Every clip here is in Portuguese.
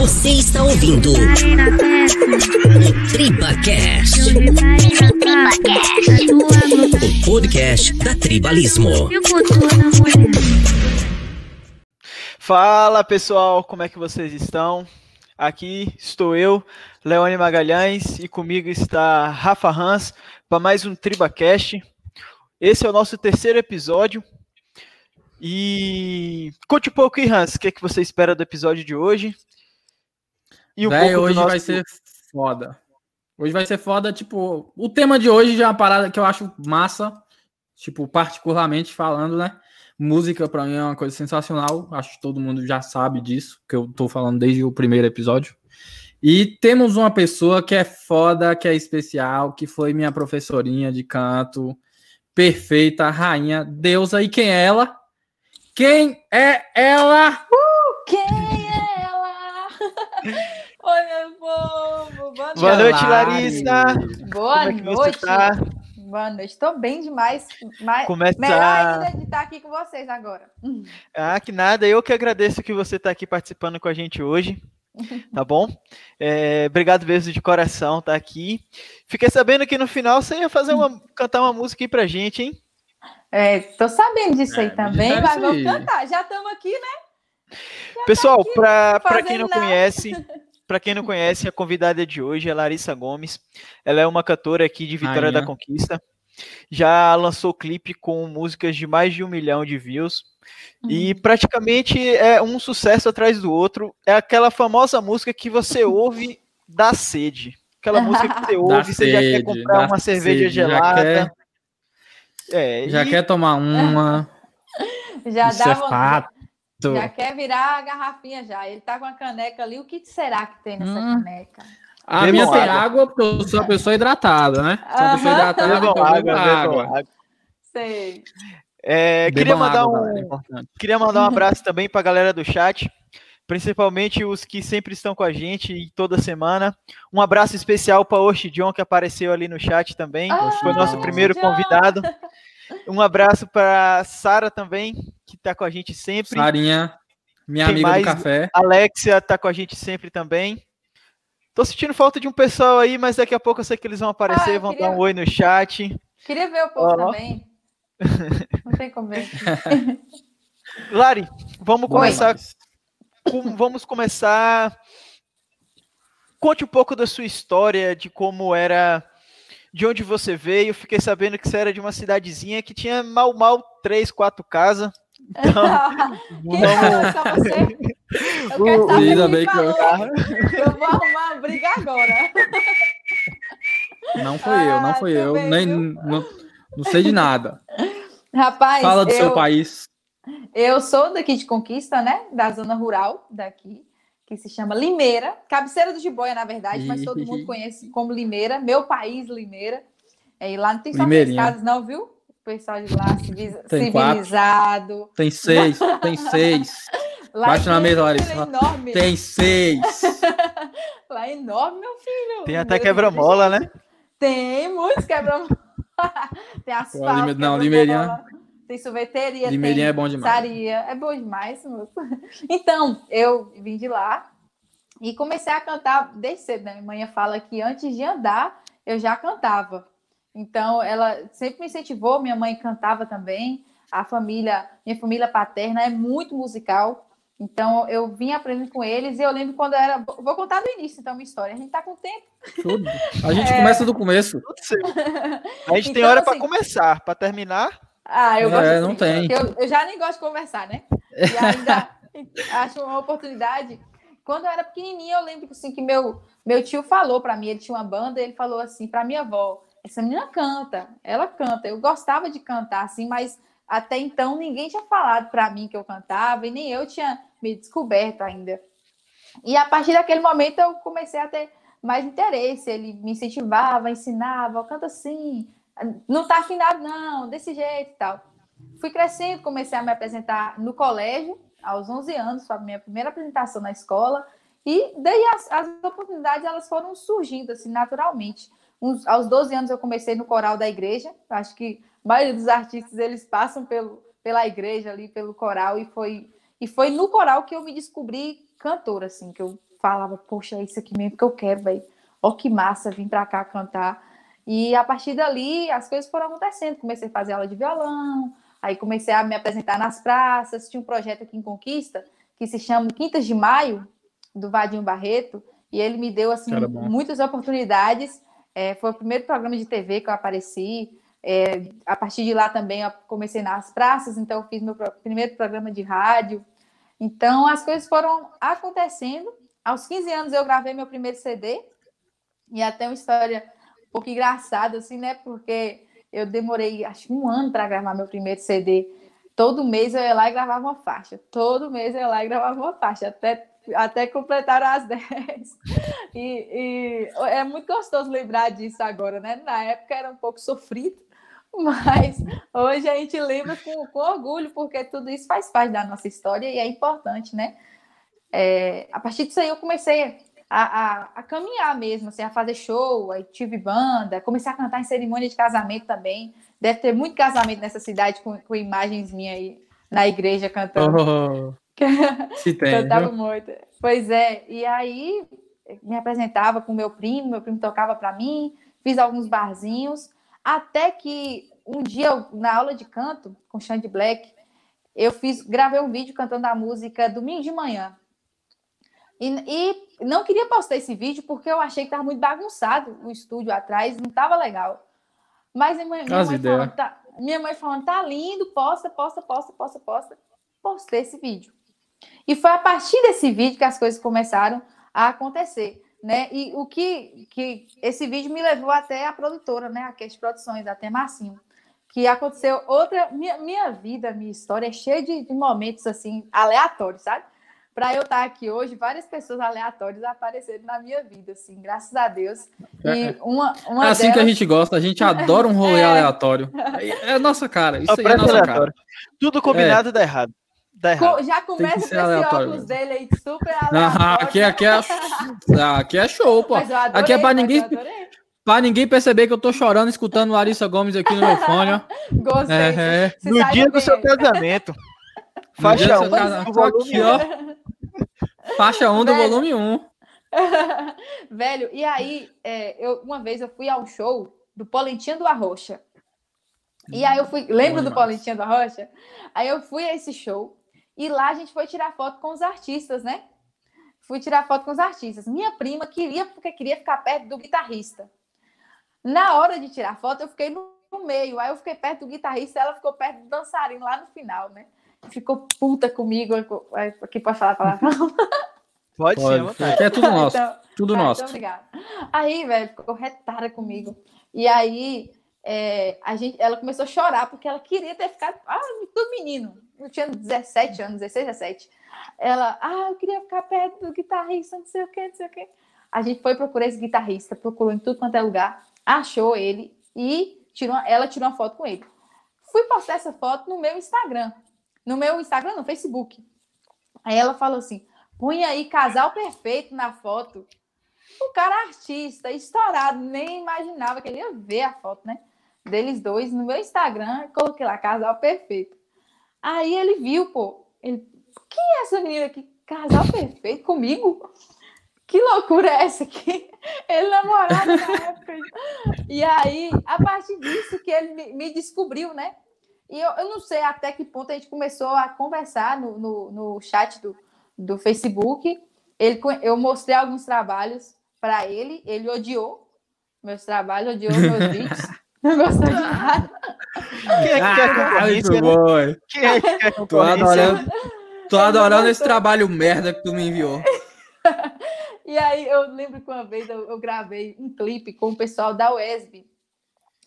Você está ouvindo o TribaCast. O podcast da Tribalismo. Fala pessoal, como é que vocês estão? Aqui estou eu, Leone Magalhães, e comigo está Rafa Hans para mais um TribaCast. Esse é o nosso terceiro episódio. E conte um pouco aí, Hans, o que, é que você espera do episódio de hoje? E um Véi, hoje nosso... vai ser foda. Hoje vai ser foda, tipo, o tema de hoje já é uma parada que eu acho massa, tipo, particularmente falando, né? Música para mim é uma coisa sensacional, acho que todo mundo já sabe disso, que eu tô falando desde o primeiro episódio. E temos uma pessoa que é foda, que é especial, que foi minha professorinha de canto, perfeita, rainha, deusa. E quem é ela? Quem é ela? Uh, quem é ela? Oi, meu povo. Boa noite, Boa noite Larissa. Boa é noite. Tá? Boa noite. Estou bem demais. Mas Começa... Melhor ainda de estar aqui com vocês agora. Ah, que nada. Eu que agradeço que você está aqui participando com a gente hoje. Tá bom? É, obrigado mesmo de coração, tá aqui. Fiquei sabendo que no final você ia fazer uma, cantar uma música aí pra gente, hein? É, tô sabendo disso é, aí também, mas vamos cantar. Já estamos aqui, né? Já Pessoal, tá para quem não nada. conhece, para quem não conhece, a convidada de hoje é Larissa Gomes. Ela é uma cantora aqui de Vitória da Conquista. Já lançou clipe com músicas de mais de um milhão de views. Uhum. E praticamente é um sucesso atrás do outro. É aquela famosa música que você ouve da sede. Aquela música que você ouve, você já quer comprar uma cerveja sede, gelada. É, já e... quer tomar uma. já Isso dá é fato. Já quer virar a garrafinha já. Ele tá com a caneca ali. O que será que tem nessa hum. caneca? A minha tem água, porque eu sou uma pessoa hidratada, né? Sou uma pessoa hidratada, então água, água. água. Sei. É, queria, mandar água, um, é queria mandar um abraço também para a galera do chat, principalmente os que sempre estão com a gente toda semana. Um abraço especial para o John, que apareceu ali no chat também. Ah, Foi nosso primeiro John. convidado. Um abraço para Sara também, que está com a gente sempre. Sarinha, minha Quem amiga mais? do café. Alexia está com a gente sempre também. Tô sentindo falta de um pessoal aí, mas daqui a pouco eu sei que eles vão aparecer, ah, vão queria... dar um oi no chat. Queria ver o povo oh. também. Não tem como ver. Lari, vamos começar. Com, vamos começar. Conte um pouco da sua história, de como era de onde você veio. Fiquei sabendo que você era de uma cidadezinha que tinha mal, mal três, quatro casas. Então, vamos... só você? Eu quero saber bem que eu... eu vou arrumar uma briga agora. Não foi ah, eu, não foi eu. Nem, não, não sei de nada. Rapaz, fala do eu, seu país. Eu sou daqui de Conquista, né? Da zona rural daqui que se chama Limeira, cabeceira do Jiboia, na verdade, mas todo mundo conhece como Limeira, meu país, Limeira. É, e lá não tem só três casas, não, viu? O pessoal de lá tem civilizado. Quatro. Tem seis, tem seis. Lá Bate na mesa, Larissa. É enorme. Tem seis. lá é enorme, meu filho. Tem até quebra-mola, né? Tem muitos quebra-mola. tem asfalto. Não, Limeirinha tem sorveteria, Limeirinha tem é bom demais. pizzaria. É bom demais, moço. Então, eu vim de lá e comecei a cantar desde cedo. Né? Minha mãe fala que antes de andar, eu já cantava. Então, ela sempre me incentivou, minha mãe cantava também. A família, minha família paterna é muito musical. Então, eu vim aprendendo com eles e eu lembro quando eu era. Vou contar do início, então, minha história. A gente tá com tempo. Tudo. A gente é... começa do começo. A gente então, tem hora assim, para começar, para terminar. Ah, eu gosto é, não tem. Eu, eu, já nem gosto de conversar, né? E ainda acho uma oportunidade. Quando eu era pequenininha, eu lembro assim, que meu, meu tio falou para mim, ele tinha uma banda, ele falou assim para minha avó: essa menina canta, ela canta. Eu gostava de cantar, assim, mas até então ninguém tinha falado para mim que eu cantava e nem eu tinha me descoberto ainda. E a partir daquele momento eu comecei a ter mais interesse. Ele me incentivava, ensinava, canta assim, não tá afinado, não, desse jeito e tal. Fui crescendo, comecei a me apresentar no colégio, aos 11 anos, foi a minha primeira apresentação na escola, e daí as, as oportunidades elas foram surgindo assim naturalmente. Uns, aos 12 anos eu comecei no coral da igreja, acho que a maioria dos artistas eles passam pelo, pela igreja ali, pelo coral, e foi, e foi no coral que eu me descobri cantora, assim, que eu falava, poxa, é isso aqui mesmo que eu quero, velho. Ó, que massa vir pra cá cantar. E a partir dali, as coisas foram acontecendo. Comecei a fazer aula de violão, aí comecei a me apresentar nas praças. Tinha um projeto aqui em Conquista que se chama Quintas de Maio, do Vadinho Barreto, e ele me deu assim muitas oportunidades. É, foi o primeiro programa de TV que eu apareci. É, a partir de lá também eu comecei nas praças, então eu fiz meu primeiro programa de rádio. Então as coisas foram acontecendo. Aos 15 anos eu gravei meu primeiro CD, e até uma história um pouco engraçada, assim, né? Porque eu demorei acho um ano para gravar meu primeiro CD. Todo mês eu ia lá e gravava uma faixa. Todo mês eu ia lá e gravava uma faixa, até, até completar as 10. E, e é muito gostoso lembrar disso agora, né? Na época era um pouco sofrido, mas hoje a gente lembra com, com orgulho, porque tudo isso faz parte da nossa história e é importante, né? É, a partir disso aí eu comecei a, a, a, caminhar mesmo, assim, a fazer show, aí tive banda, comecei a cantar em cerimônia de casamento também. Deve ter muito casamento nessa cidade com, com imagens minhas aí na igreja cantando. Oh, se tem, Cantava viu? muito. Pois é, e aí me apresentava com meu primo, meu primo tocava para mim, fiz alguns barzinhos, até que um dia, na aula de canto com Xande Black, eu fiz, gravei um vídeo cantando a música Domingo de Manhã. E, e não queria postar esse vídeo porque eu achei que estava muito bagunçado o estúdio atrás, não estava legal. Mas minha, minha, mãe falando, tá, minha mãe falando, tá lindo, posta, posta, posta, posta, posta. Postei esse vídeo. E foi a partir desse vídeo que as coisas começaram a acontecer, né? E o que, que esse vídeo me levou até a produtora, né? A Cast Produções, até Marcinho. Que aconteceu outra. Minha, minha vida, minha história é cheia de, de momentos assim, aleatórios, sabe? Para eu estar aqui hoje, várias pessoas aleatórias apareceram na minha vida, assim, graças a Deus. E é. uma, uma é assim delas... que a gente gosta, a gente adora um rolê é... aleatório. É, é nossa cara, isso aí é nossa aleatório. cara. Tudo combinado é. dá errado. Dá errado. Já começa com esse óculos dele aí, super aleatório. Ah, aqui, aqui, é, aqui é show, pô. Adorei, aqui é para ninguém... Pra ninguém perceber que eu tô chorando escutando Larissa Gomes aqui no meu fone, ó. Gostei. É, no dia bem. do seu casamento. Faixa 1 um, volume ó. Faixa 1 um do volume 1. Um. Velho, e aí, é, eu, uma vez eu fui ao show do Polentinha do Arrocha. E aí eu fui, lembro do Polentinha do Arrocha? Aí eu fui a esse show e lá a gente foi tirar foto com os artistas, né? Fui tirar foto com os artistas. Minha prima queria, porque queria ficar perto do guitarrista. Na hora de tirar foto, eu fiquei no meio. Aí eu fiquei perto do guitarrista, ela ficou perto do dançarino lá no final, né? Ficou puta comigo. Aqui pode falar a palavra? Pode, pode sim, é tudo nosso. Então, tudo ah, nosso. Então, obrigada. Aí, velho, ficou retada comigo. E aí, é, a gente, ela começou a chorar porque ela queria ter ficado. Ah, tudo menino. Eu tinha 17 anos, 16, 17. Ela, ah, eu queria ficar perto do guitarrista, não sei o que, não sei o que. A gente foi procurar esse guitarrista, procurou em tudo quanto é lugar, achou ele e tirou, ela tirou uma foto com ele. Fui postar essa foto no meu Instagram no meu Instagram, no Facebook. Aí ela falou assim: põe aí casal perfeito na foto. O cara artista, estourado, nem imaginava que ele ia ver a foto, né? Deles dois no meu Instagram, coloquei lá casal perfeito. Aí ele viu, pô, ele, quem é essa menina aqui? Casal perfeito comigo? Que loucura é essa aqui? Ele namorava na época. E aí, a partir disso que ele me, me descobriu, né? E eu, eu não sei até que ponto a gente começou a conversar no, no, no chat do, do Facebook. Ele, eu mostrei alguns trabalhos para ele, ele odiou meus trabalhos, odiou meus vídeos. Não gostou de nada. Quem é que quer ah, concorrência? Né? Quem é que quer Tô adorando, tô adorando esse trabalho merda que tu me enviou. e aí eu lembro que uma vez eu, eu, gravei um clipe com o pessoal da UESB.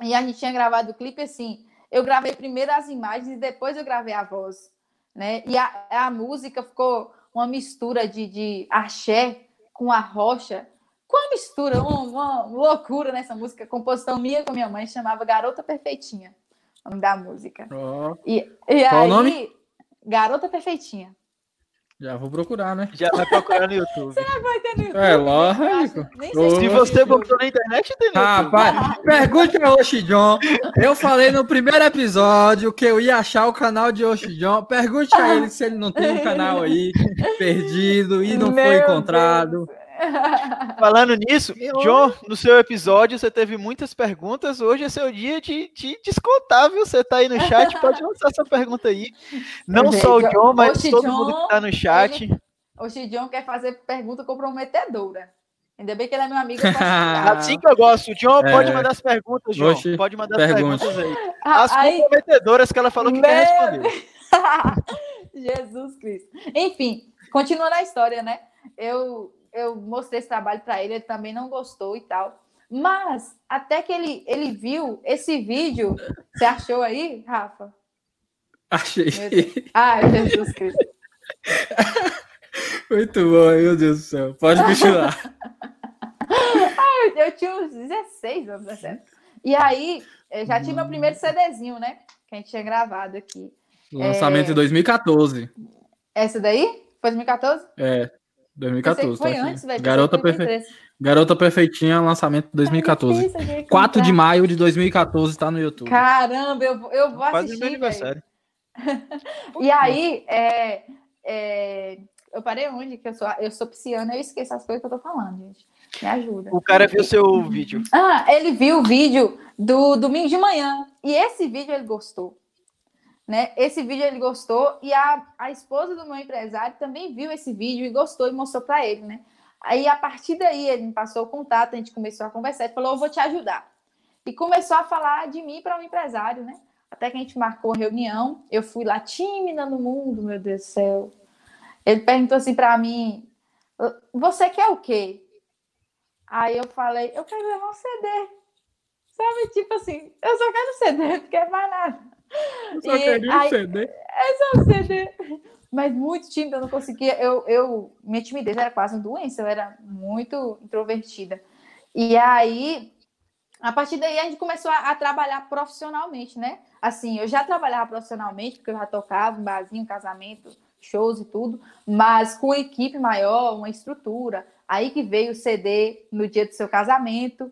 E a gente tinha gravado o clipe assim eu gravei primeiro as imagens e depois eu gravei a voz, né? E a, a música ficou uma mistura de, de axé com a rocha, com a mistura, uma, uma loucura nessa música, composição minha com minha mãe, chamava Garota Perfeitinha, o nome da música. Oh. E, e Qual aí, o nome? Garota Perfeitinha. Já vou procurar, né? Já vai procurar no YouTube. Será que vai ter no YouTube? É lógico. Se você botou na internet, tem no Rapaz, YouTube. pergunte ao Oxidjon. Eu falei no primeiro episódio que eu ia achar o canal de Oxidjon. Pergunte a ele se ele não tem um canal aí perdido e não Meu foi encontrado. Deus. Falando nisso, John, no seu episódio você teve muitas perguntas. Hoje é seu dia de, de descontar, viu? Você tá aí no chat, pode lançar essa pergunta aí. Não só o John, mas Oxi, todo John, mundo que tá no chat. O John quer fazer pergunta comprometedora. Ainda bem que ele é meu amigo. assim que eu gosto. O John é. pode mandar as perguntas, John. Oxi, pode mandar as perguntas aí. Ah, as aí... comprometedoras que ela falou que meu... quer responder. Jesus Cristo. Enfim, continuando a história, né? Eu eu mostrei esse trabalho para ele, ele também não gostou e tal. Mas até que ele, ele viu esse vídeo, você achou aí, Rafa? Achei. Ai, Jesus Cristo. Muito bom, meu Deus do céu. Pode continuar. Ai, eu tinha uns 16 anos, 17. E aí, já tinha meu primeiro CDzinho, né? Que a gente tinha gravado aqui. Lançamento é... em 2014. Essa daí? Foi 2014? É. 2014. Foi tá antes, velho. Garota, perfe... Garota Perfeitinha, lançamento 2014. Ai, 4 de maio de 2014 tá no YouTube. Caramba, eu, eu vou Quase assistir. Meu aniversário. e aí, é, é, eu parei onde? Que eu sou, eu sou pisciana, eu esqueço as coisas que eu tô falando, gente. Me ajuda. O cara viu seu vídeo. Ah, ele viu o vídeo do domingo de manhã. E esse vídeo ele gostou. Né? Esse vídeo ele gostou e a, a esposa do meu empresário também viu esse vídeo e gostou e mostrou para ele, né? Aí a partir daí ele me passou o contato, a gente começou a conversar, ele falou: "Eu vou te ajudar". E começou a falar de mim para o um empresário, né? Até que a gente marcou a reunião, eu fui lá tímida no mundo, meu Deus do céu. Ele perguntou assim para mim: "Você quer o quê?" Aí eu falei: "Eu quero levar um CD". Sabe, tipo assim, eu só quero CD, não quero mais nada. Eu só queria um CD. É só um CD. Mas muito tímida, eu não conseguia. Eu, eu, minha timidez era quase uma doença, eu era muito introvertida. E aí, a partir daí, a gente começou a, a trabalhar profissionalmente, né? Assim, eu já trabalhava profissionalmente, porque eu já tocava em barzinho, casamento, shows e tudo, mas com equipe maior, uma estrutura. Aí que veio o CD no dia do seu casamento.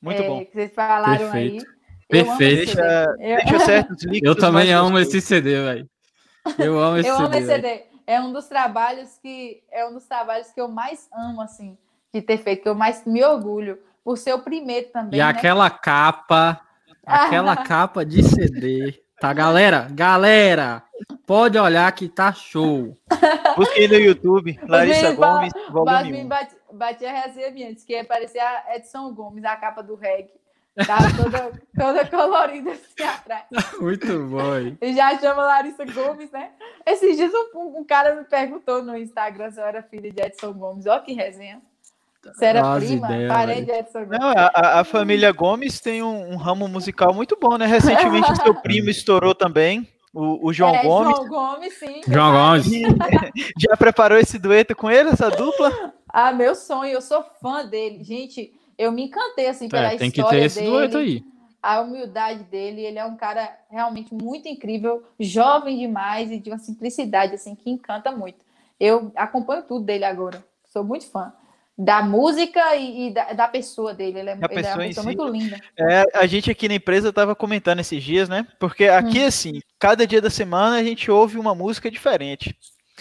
Muito é, bom. Que vocês falaram Perfeito. aí. Perfeito. Deixa, deixa certos Eu também amo esse CD, velho. Eu amo esse eu CD. Eu amo esse CD. É um dos trabalhos que é um dos trabalhos que eu mais amo, assim, de ter feito, que eu mais me orgulho, por ser o primeiro também. E né? aquela capa, aquela capa de CD. Tá, galera? Galera, pode olhar que tá show. Busquei no YouTube, Larissa Gomes, volume 1. Bati, bati a resenha antes, que ia parecer a Edson Gomes, a capa do reggae. Tava toda, toda colorida assim atrás. Muito bom. E já chama Larissa Gomes, né? Esses dias um, um, cara me perguntou no Instagram se eu era filha de Edson Gomes. Olha que resenha. Você era Nossa prima, ideia, parente de Edson Gomes. Não, a, a, família Gomes tem um, um, ramo musical muito bom, né? Recentemente seu primo estourou também. O, o João é, Gomes. João Gomes, sim. João Gomes. Já preparou esse dueto com ele, essa dupla? Ah, meu sonho, eu sou fã dele. Gente, eu me encantei assim pela é, tem história que ter esse dele, aí. a humildade dele. Ele é um cara realmente muito incrível, jovem demais e de uma simplicidade assim que encanta muito. Eu acompanho tudo dele agora, sou muito fã da música e, e da, da, pessoa dele. Ele é, ele é uma pessoa si. muito linda. É, a gente aqui na empresa estava comentando esses dias, né? Porque aqui, hum. assim, cada dia da semana a gente ouve uma música diferente.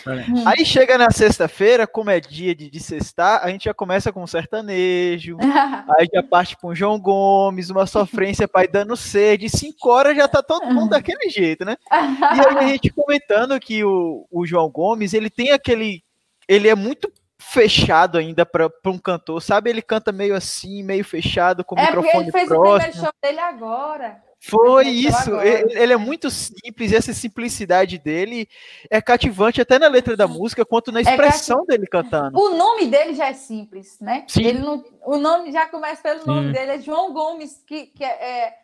Hum. Aí chega na sexta-feira, como é dia de, de sextar, a gente já começa com um sertanejo, aí já parte com o João Gomes, uma sofrência pai dando sede, cinco horas já tá todo mundo daquele jeito, né? E aí a gente comentando que o, o João Gomes, ele tem aquele. Ele é muito fechado ainda para um cantor, sabe? Ele canta meio assim, meio fechado, com o é microfone ele fez próximo. o primeiro show dele agora. Foi isso, ele, ele, é muito simples e essa simplicidade dele é cativante até na letra da música, quanto na é expressão é dele cantando. O nome dele já é simples, né? Sim. Ele não, o nome já começa pelo nome Sim. dele, é João Gomes, que, que é, é,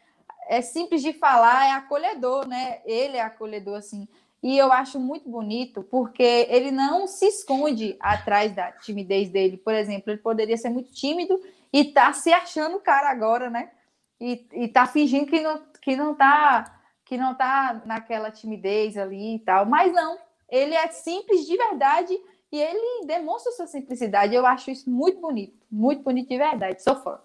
é simples de falar, é acolhedor, né? Ele é acolhedor, assim. E eu acho muito bonito porque ele não se esconde atrás da timidez dele. Por exemplo, ele poderia ser muito tímido e tá se achando cara agora, né? E, e tá fingindo que não, que não tá que não tá naquela timidez ali e tal, mas não, ele é simples de verdade e ele demonstra sua simplicidade. Eu acho isso muito bonito, muito bonito de verdade. Sou fã.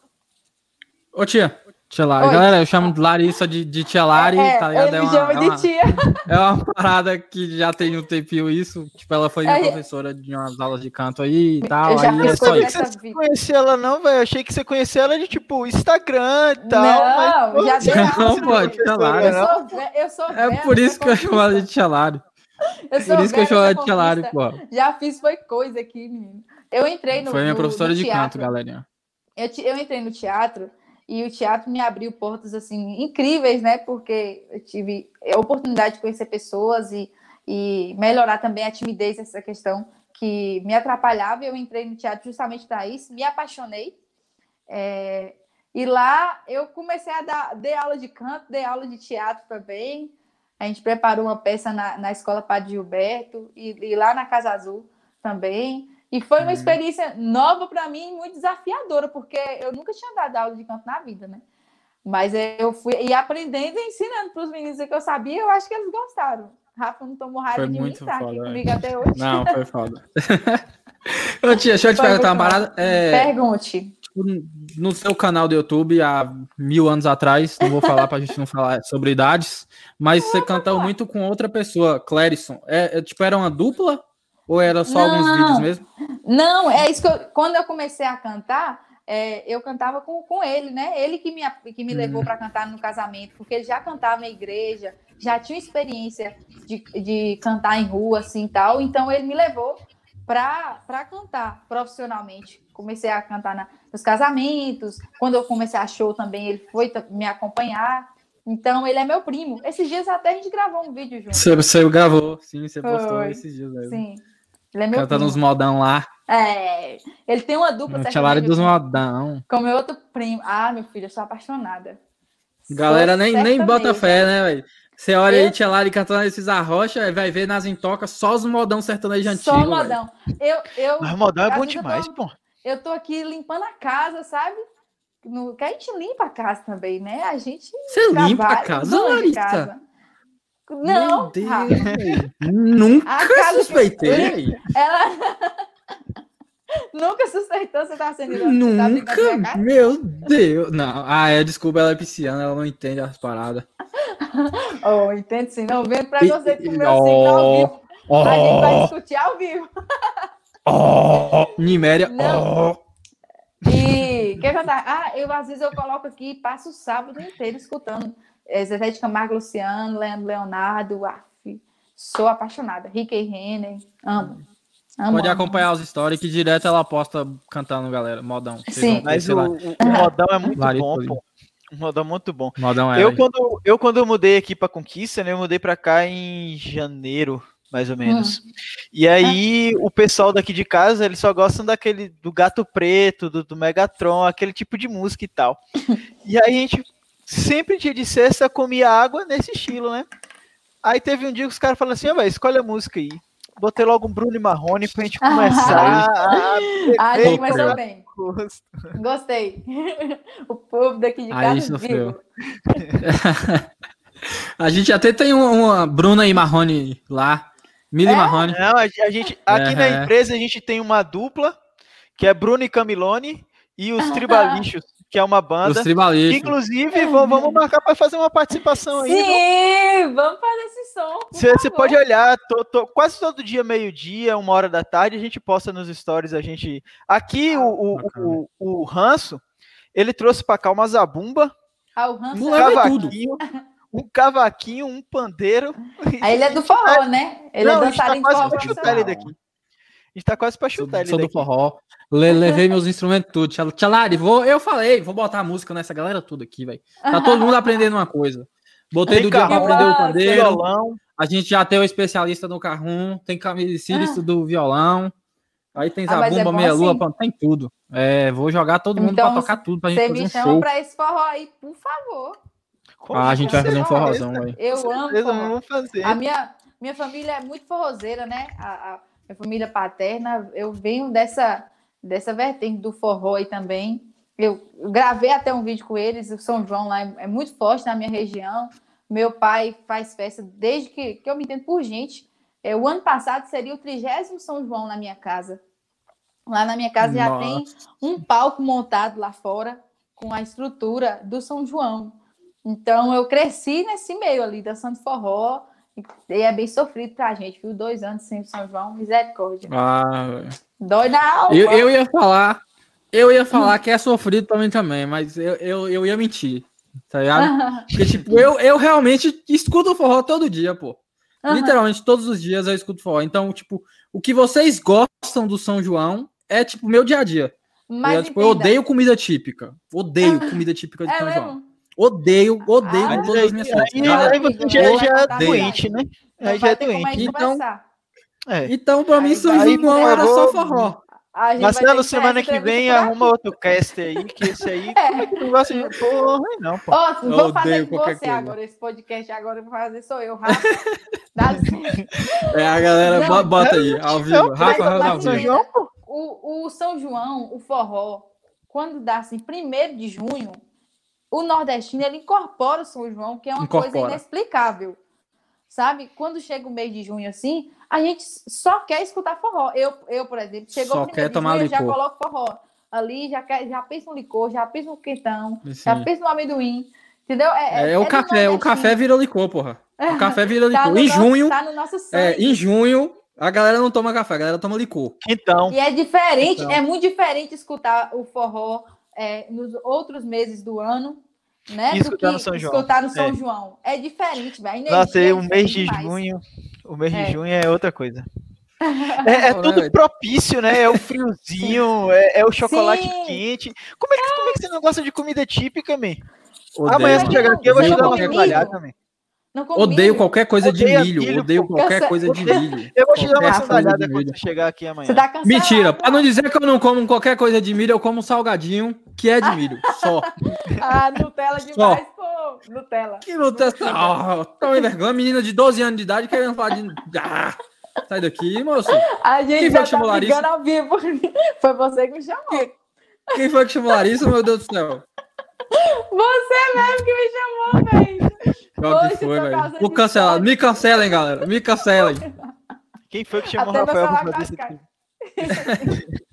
Ô tia, Tia Lari. Galera, eu chamo Larissa de, de Tia Lari, é, tá ligado? É uma, é, uma, tia. é uma parada que já tem um tempinho isso. Tipo, ela foi minha é, professora de umas aulas de canto aí e tal. Eu já aí é só isso. Você conhecia ela não, velho? Achei que você conhecia ela de, tipo, Instagram e tal. Não, mas, já deu Não, pô, Tia Lari. Eu sou, eu sou É por isso que eu chamo ela de Tia Lari. Eu por isso que eu chamo ela de Tia Lari, pô. Já fiz foi coisa aqui, menino. Eu entrei no Foi minha professora de canto, galerinha. Eu, eu entrei no teatro e o teatro me abriu portas assim incríveis, né? Porque eu tive a oportunidade de conhecer pessoas e, e melhorar também a timidez essa questão que me atrapalhava. Eu entrei no teatro justamente para isso, me apaixonei. É, e lá eu comecei a dar dei aula de canto, dei aula de teatro também. A gente preparou uma peça na, na escola Padre Gilberto e, e lá na Casa Azul também. E foi uma uhum. experiência nova para mim, muito desafiadora, porque eu nunca tinha dado aula de canto na vida, né? Mas eu fui e aprendendo e ensinando para os meninos que eu sabia, eu acho que eles gostaram. Rafa não tomou raiva foi de muito mim, tá foda, aqui comigo até hoje. Não, foi foda. Ô, tia, deixa eu te foi perguntar uma parada. É, Pergunte. Tipo, no seu canal do YouTube, há mil anos atrás, não vou falar para a gente não falar sobre idades, mas você cantou muito com outra pessoa, Clérison. É, é, tipo, era uma dupla ou era só não, alguns vídeos mesmo? Não, é isso que eu, quando eu comecei a cantar, é, eu cantava com, com ele, né? Ele que me, que me levou hum. para cantar no casamento, porque ele já cantava na igreja, já tinha experiência de, de cantar em rua, assim tal. Então ele me levou para cantar profissionalmente. Comecei a cantar na, nos casamentos. Quando eu comecei a show também, ele foi me acompanhar. Então, ele é meu primo. Esses dias até a gente gravou um vídeo junto. Você, você gravou, sim, você postou esses dias mesmo. Sim. Ele é meu Cantando uns modão lá. É, ele tem uma dupla sertaneja. dos modão. Com meu outro primo. Ah, meu filho, eu sou apaixonada. Galera nem, nem bota fé, né, velho? Você olha eu... aí, Tia Lari cantando esses arrocha, vai ver nas intocas só os modão sertanejo antigo. Só modão. Eu, eu, Mas modão é bom demais, tô, pô. Eu tô aqui limpando a casa, sabe? No, que a gente limpa a casa também, né? A gente. Você limpa a casa, Larissa? Não, Meu Deus, nunca suspeitei. Ela nunca suspeitou você tá sendo Nunca, tá meu Deus. Não, ah, é, desculpa, ela é pisciana, ela não entende as paradas. oh, entende sim, não vendo pra você com o meu oh, ao vivo. Oh, a gente vai discutir ao vivo. oh, Niméria, não. oh. E quer cantar? Ah, eu às vezes eu coloco aqui e passo o sábado inteiro escutando Zezé de Camargo Luciano, Leandro Leonardo, af, sou apaixonada. Rick e Renner, amo. amo Pode amo. acompanhar os stories que direto ela posta cantando, galera, modão. Sim, mas o, o, o, modão é muito bom, pô. Um modão muito bom. Modão é, eu, quando, eu, quando eu mudei aqui para Conquista, né, eu mudei para cá em janeiro, mais ou menos. Hum. E aí, o pessoal daqui de casa, eles só gostam daquele do Gato Preto, do, do Megatron, aquele tipo de música e tal. e aí a gente sempre dia de sexta comia água nesse estilo, né? Aí teve um dia que os caras falaram assim, ó, oh, escolhe a música aí. Botei logo um Bruno e Marrone pra gente começar. ah, a gente começou bem. Gostei. o povo daqui de casa vivo. a gente até tem uma, uma Bruna e Marrone lá. Mili é? Marrone. Não, a gente, aqui é. na empresa a gente tem uma dupla, que é Bruno e Camilone, e os Tribalichos que é uma banda. Os inclusive, vamos marcar para fazer uma participação aí. Sim, vamos fazer esse som. Você pode olhar, tô, tô, quase todo dia, meio-dia, uma hora da tarde, a gente posta nos stories, a gente. Aqui ah, o, o, o, o, Ranço, ele trouxe para cá uma zabumba. Ah, o Ranço um é cavaquinho, um cavaquinho, um pandeiro. Aí ele é do forró, né? Ele Não, é dançarino tá quase para chutar ele daqui. A gente tá quase para chutar ele daqui. do forró. Le levei meus instrumentos tudo. Tchalari, vou, eu falei, vou botar a música nessa galera tudo aqui, velho. Tá todo mundo aprendendo uma coisa. Botei do dia pra aprender o pandeiro. Violão. A gente já tem o especialista no carrum, tem camisíris ah. do violão. Aí tem ah, Zabumba, é Meia Lua, assim. tem tudo. É, vou jogar todo mundo então, pra tocar tudo pra gente fazer um show. Você me chama pra esse forró aí, por favor. ah, a gente vai fazer um forrozão, velho. Eu amo Vamos fazer. A minha, minha família é muito forrozeira, né? A, a minha família paterna, eu venho dessa dessa vertente do forró aí também. Eu gravei até um vídeo com eles, o São João lá é, é muito forte na minha região. Meu pai faz festa desde que, que eu me entendo por gente, É, o ano passado seria o trigésimo São João na minha casa. Lá na minha casa Nossa. já tem um palco montado lá fora com a estrutura do São João. Então eu cresci nesse meio ali, dançando forró, e é bem sofrido pra gente, viu? Dois anos sem São João, misericórdia. Ah, Dói na alma. Eu, eu ia falar, eu ia falar que é sofrido também também, mas eu, eu, eu ia mentir, tá ligado? Porque, tipo, eu, eu realmente escuto forró todo dia, pô. Uhum. Literalmente todos os dias eu escuto forró. Então, tipo, o que vocês gostam do São João é, tipo, meu dia a dia. Mas eu, tipo, eu odeio comida típica. Odeio comida típica de é São mesmo? João. Odeio, odeio ah, com todas as minhas forças. Aí, aí você já, já é doente, né? Aí já é doente. Então, é. então pra mim, São João era só forró. Marcelo, semana que vem arruma outro cast aí, que esse aí é. não gosta de porra, não, pô. Ó, oh, vou fazer com você coisa. agora, esse podcast agora, vou fazer sou eu, Rafa. Dá. É, a galera não, bota aí, ao vivo. Não, Rafa, Rafa, Rafa, São João, pô. O, o São João, o forró, quando dá assim, primeiro de junho, o nordestino ele incorpora o São João, que é uma incorpora. coisa inexplicável. Sabe? Quando chega o mês de junho assim, a gente só quer escutar forró. Eu, eu por exemplo, chegou só o quer tomar junho, licor. já coloco forró. Ali já, quer, já pensa no licor, já pensa no quentão, Sim. já pensa no amendoim. Entendeu? É, é, é o café, o café vira licor, porra. O café vira tá licor. Tá em nosso, junho. Tá no nosso é, em junho, a galera não toma café, a galera toma licor. Então. E é diferente, então. é muito diferente escutar o forró é, nos outros meses do ano, né? E escutar no São João. Escutar no São é. João. É diferente, velho. Nossa, o um mês de demais. junho. O mês é. de junho é outra coisa. É, é, tudo propício, né? É o friozinho, é, é o chocolate Sim. quente. Como é, que, como é que você não gosta de comida típica, man? Amanhã você chegar aqui, eu vou te dar uma trabalhada também. Odeio qualquer coisa odeio de milho. milho odeio qualquer coisa de milho. Eu vou te dar uma sandália quando chegar aqui amanhã. Você tá Mentira. Pra não dizer que eu não como qualquer coisa de milho, eu como salgadinho, que é de milho. Só. ah, Nutella demais, Só. pô. Nutella. Que Nutella? Oh, tão vergonha. Menina de 12 anos de idade querendo falar de. Ah, sai daqui, moço. A gente Quem foi que chamou tá Larissa? ao vivo. Foi você que me chamou. Quem, Quem foi que chamou Larissa, meu Deus do céu? Você mesmo que me chamou, velho. Qual que foi, velho? Vou cancelar. Me cancelem, galera. Me cancelem. Quem foi que chamou o Rafael pra fazer esse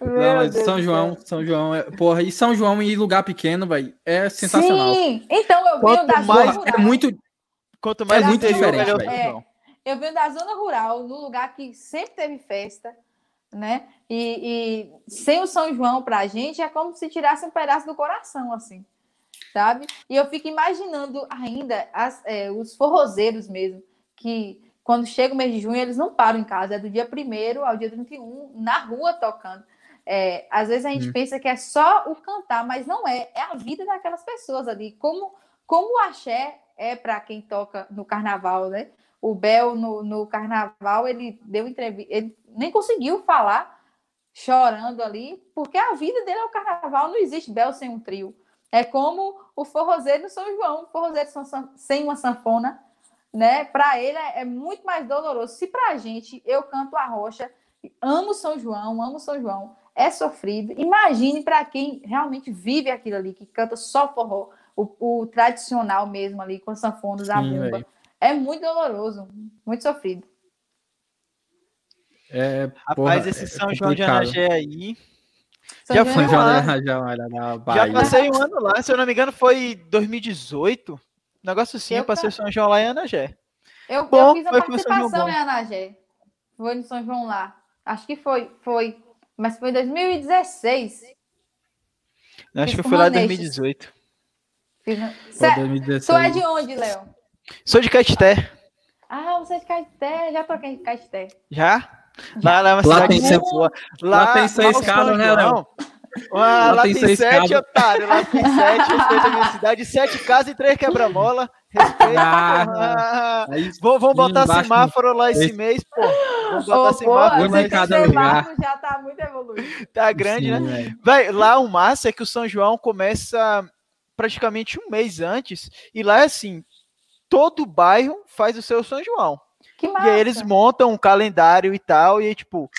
Não, mas Deus São João, Deus. São João, é, porra, e São João em lugar pequeno, velho, é sensacional. Sim, então eu venho da mais, zona é muito, quanto mais é muito diferente, é, eu venho da zona rural, no lugar que sempre teve festa, né? E, e sem o São João pra gente é como se tirasse um pedaço do coração, assim sabe? E eu fico imaginando ainda as, é, os forrozeiros mesmo, que quando chega o mês de junho, eles não param em casa, é do dia 1 ao dia 31, na rua tocando. É, às vezes a gente hum. pensa que é só o cantar, mas não é, é a vida daquelas pessoas ali. Como, como o axé é para quem toca no carnaval, né? O Bel no, no carnaval, ele deu entrevista, ele nem conseguiu falar chorando ali, porque a vida dele é o carnaval, não existe Bel sem um trio. É como o forrozeiro do São João, o forrozeiro sem uma sanfona, né? Para ele é, é, muito mais doloroso. Se para a gente, eu canto a rocha, amo São João, amo São João, é sofrido. Imagine para quem realmente vive aquilo ali, que canta só forró, o, o tradicional mesmo ali, com sanfonas, a bomba. É muito doloroso, muito sofrido. É, Rapaz, esse é São João de Anagé aí já foi já, já, já passei um ano lá, se eu não me engano, foi 2018. Negócio assim, eu, eu passei São João lá em Anagé. Eu, bom, eu fiz a participação em Anagé. Foi no São João lá. Acho que foi, foi. Mas foi em 2016. Acho que foi lá em 2018. Fiz. Cê, 2016. Tu é de onde, Léo? Sou de Caeté. Ah, você é de Caeté. Já toquei em Caeté. Já? Lá, lá, é uma lá tem, boa. Lá, lá tem seis casas, né, Léo? lá, lá, tem, tem sete, casas. otário. Lá tem sete, respeita a minha cidade. Sete casas e três quebra-mola. Respeita. Ah, vamos, vamos botar semáforo lá esse mês, pô. Vamos botar oh, semáforo lá em cada lugar. Já tá muito evoluído. Tá grande, Sim, né? Vai, lá o massa é que o São João começa praticamente um mês antes. E lá é assim, todo bairro faz o seu São João. E aí eles montam um calendário e tal, e aí, tipo,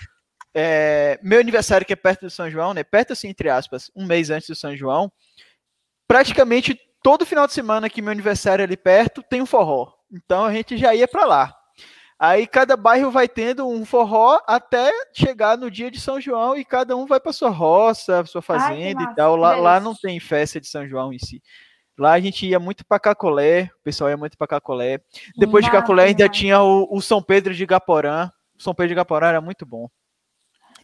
é, meu aniversário que é perto do São João, né? Perto assim, entre aspas, um mês antes do São João, praticamente todo final de semana que meu aniversário é ali perto tem um forró. Então a gente já ia para lá. Aí cada bairro vai tendo um forró até chegar no dia de São João e cada um vai para sua roça, sua fazenda Ai, e tal. Lá, lá não tem festa de São João em si. Lá a gente ia muito para Cacolé, o pessoal ia muito para Cacolé. Depois Nossa, de Cacolé ainda tinha o, o, São Pedro de Gaporã. O São Pedro de Gaporã era muito bom.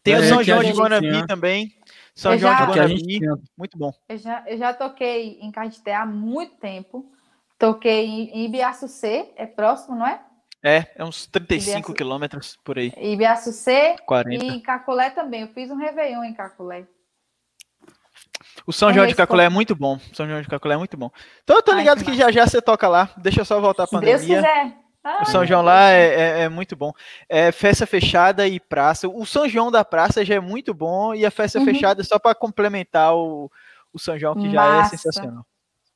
Tem é, o São João de Guanambi também. São eu João já, de Guanambi, muito bom. Eu já, eu já toquei em Caeté há muito tempo. Toquei em Ibiaçucê, é próximo, não é? É, é uns 35 quilômetros por aí. Ibiaçucê 40. e em Caculé também. Eu fiz um Réveillon em Caculé. O São João de Caculé é muito bom. São João de Caculé é muito bom. Então eu tô ligado Ai, que, que já já você toca lá. Deixa eu só voltar pra pandemia. Deus quiser. Ai, o São João lá é, é, é, muito bom. É festa fechada e praça. O São João da praça já é muito bom e a festa uhum. fechada é só para complementar o, o São João, que já é sensacional.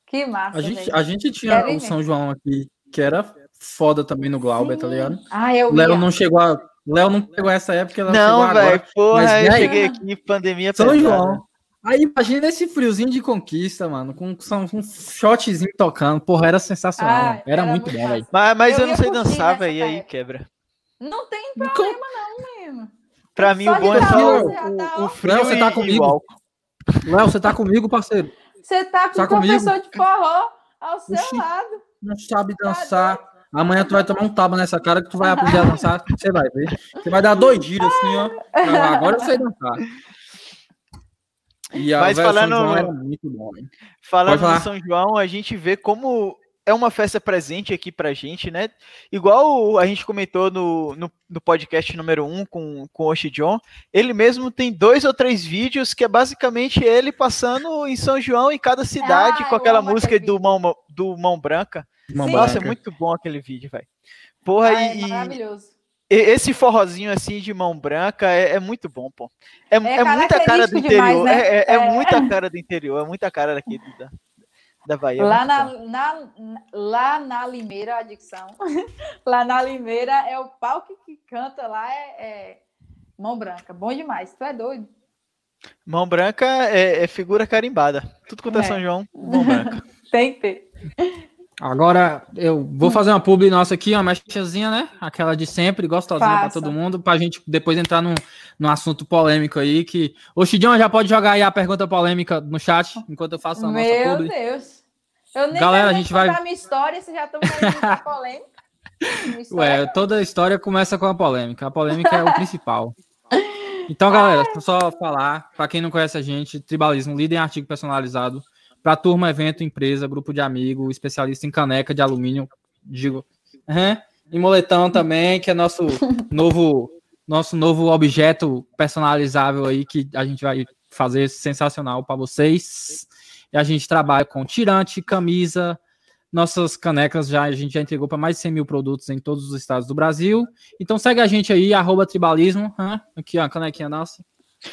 Que massa. A gente, a gente tinha Quero o São João aqui, que era foda também no Glauber, tá ligado? Ah, eu Léo não chegou a. Léo não pegou essa época, ela Não, velho, porra, mas, eu cheguei aqui, pandemia São pesada. João. Aí imagina esse friozinho de conquista, mano, com, com um shotzinho tocando. Porra, era sensacional. Ah, era, era, muito, muito bom, velho. Mas, mas eu, eu não sei dançar, velho, e aí quebra. Não tem problema, não, menino. Pra mim, o bom é só o, o, frio. Léo, você tá comigo? Léo, você tá comigo, parceiro? Você tá com tá o professor comigo? de forró ao seu Oxi, lado. Não sabe tá dançar. Tá Amanhã tu vai tomar um tapa nessa cara que tu vai aprender a dançar. Você vai ver. Você vai dar dois giros assim, ó. Agora eu sei dançar. E a Mas falando, bom, falando do São João, a gente vê como é uma festa presente aqui pra gente, né? Igual a gente comentou no, no, no podcast número 1 um com, com o Oshi John, ele mesmo tem dois ou três vídeos que é basicamente ele passando em São João em cada cidade ah, com aquela música do Mão, do Mão Branca. Mão Nossa, branca. é muito bom aquele vídeo, velho. Porra, ah, é e, maravilhoso. Esse forrozinho assim de mão branca é, é muito bom, pô. É, é, é muita cara do interior. Demais, né? É, é, é, muita cara do interior, é muita cara daqui da, da Bahia. É lá na, na, lá na Limeira, a dicção. lá na Limeira é o palco que canta lá, é, é, mão branca. Bom demais, tu é doido. Mão branca é, figura carimbada. Tudo quanto é, São João, mão branca. Tem que ter. Agora eu vou fazer uma publi nossa aqui, uma mechazinha, né? Aquela de sempre, gostosinha para todo mundo, pra gente depois entrar num, num assunto polêmico aí. Que... O Chidião já pode jogar aí a pergunta polêmica no chat, enquanto eu faço a nossa Meu publi. Meu Deus. Eu nem Galera, a gente vai. a minha história, vocês já estão querendo polêmica. Ué, toda história começa com a polêmica. A polêmica é o principal. Então, galera, só falar, para quem não conhece a gente, Tribalismo, líder em artigo personalizado para turma, evento, empresa, grupo de amigos, especialista em caneca de alumínio, digo, uhum, e moletão também, que é nosso novo nosso novo objeto personalizável aí que a gente vai fazer sensacional para vocês. E a gente trabalha com tirante, camisa, nossas canecas já a gente já entregou para mais de 100 mil produtos em todos os estados do Brasil. Então segue a gente aí, arroba tribalismo. Hein? Aqui, ó, a canequinha nossa.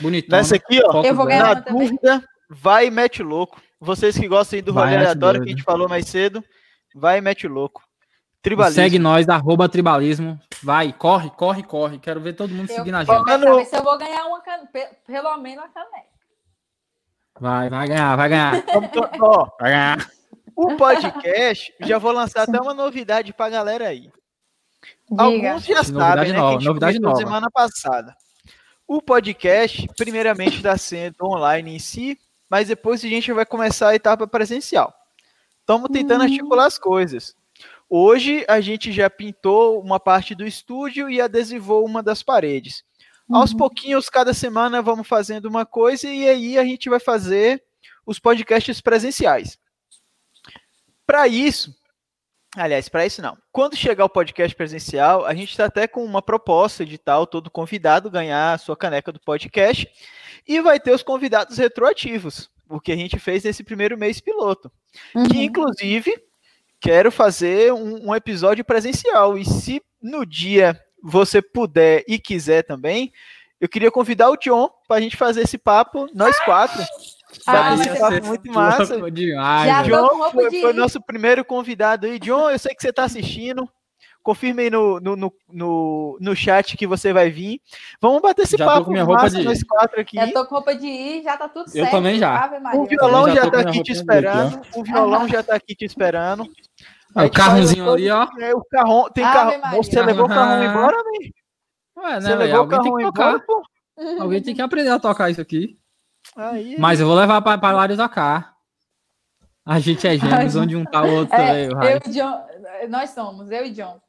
Bonitão. Nessa aqui, ó. Eu vou ganhar na dúvida, vai e mete louco. Vocês que gostam do rolê aleatório que a gente falou mais cedo, vai e mete louco. Tribalismo. Segue nós, arroba tribalismo. Vai, corre, corre, corre. Quero ver todo mundo eu seguindo a gente. Quero se eu vou ganhar uma can... pelo menos uma caneca. Vai, vai ganhar, vai ganhar. Ó, vai ganhar. O podcast, já vou lançar até uma novidade pra galera aí. Diga. Alguns já sabem, né? Nova, que a novidade nova. semana passada. O podcast, primeiramente, está sendo online em si, mas depois a gente vai começar a etapa presencial. Estamos tentando uhum. articular as coisas. Hoje a gente já pintou uma parte do estúdio e adesivou uma das paredes. Uhum. Aos pouquinhos, cada semana, vamos fazendo uma coisa e aí a gente vai fazer os podcasts presenciais. Para isso, aliás, para isso não. Quando chegar o podcast presencial, a gente está até com uma proposta de tal todo convidado ganhar a sua caneca do podcast e vai ter os convidados retroativos, o que a gente fez nesse primeiro mês piloto. Uhum. Que, inclusive, quero fazer um, um episódio presencial. E se no dia você puder e quiser também, eu queria convidar o John para a gente fazer esse papo, nós quatro. Ah, esse papo muito massa. Demais, John foi, foi nosso primeiro convidado aí. John, eu sei que você está assistindo. Confirme aí no, no, no, no, chat que você vai vir. Vamos bater esse já papo com minha roupa de nós quatro aqui. Já tô com roupa de ir, já tá tudo certo. Eu também já. O violão já, já tá aqui te esperando. Aqui, o violão já tá aqui te esperando. o carrozinho ali, ó. É, o carro, tem carro. Você levou o carro embora, velho? Ué, né, Você levou o carro embora, pô? Alguém tem que aprender a tocar isso aqui. Aí, Mas eu vou levar para pra Lário tocar. A gente é gêmeos, onde um tá o outro. É, eu e John, nós somos, eu e John.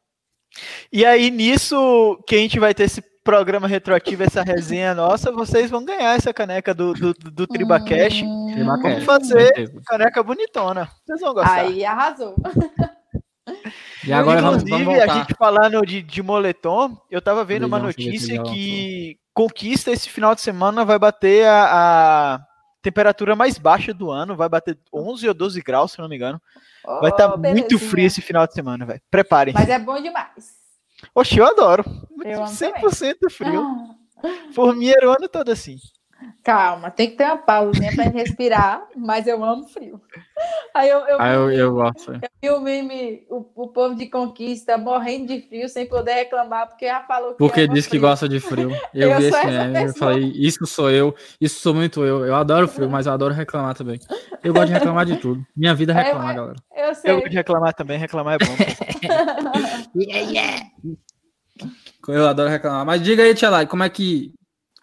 E aí, nisso que a gente vai ter esse programa retroativo, essa resenha nossa, vocês vão ganhar essa caneca do, do, do Tribacast. Hum, Vamos fazer caneca bonitona. Vocês vão gostar. Aí arrasou. E agora Inclusive, vamos, vamos a gente falando de, de moletom, eu tava vendo uma notícia que Conquista esse final de semana vai bater a, a, temperatura mais baixa do ano, vai bater 11 ou 12 graus, se não me engano. Oh, vai estar tá muito frio esse final de semana, velho. Preparem. Mas é bom demais. Oxe, eu adoro. Eu 100% também. frio. Ah. Por mim era o ano todo assim. Calma, tem que ter uma pausinha para respirar, mas eu amo frio. Aí eu, eu, ah, eu, eu gosto. Eu vi o meme, o, o, povo de conquista morrendo de frio sem poder reclamar, porque já falou que. Porque disse que gosta de frio. Eu, eu vi esse meme, eu falei, isso sou eu, isso sou muito eu. Eu adoro frio, mas eu adoro reclamar também. Eu gosto de reclamar de tudo. Minha vida é reclamar, galera. Eu, sei. eu gosto de reclamar também, reclamar é bom. yeah, yeah. Eu adoro reclamar. Mas diga aí, Tia como é que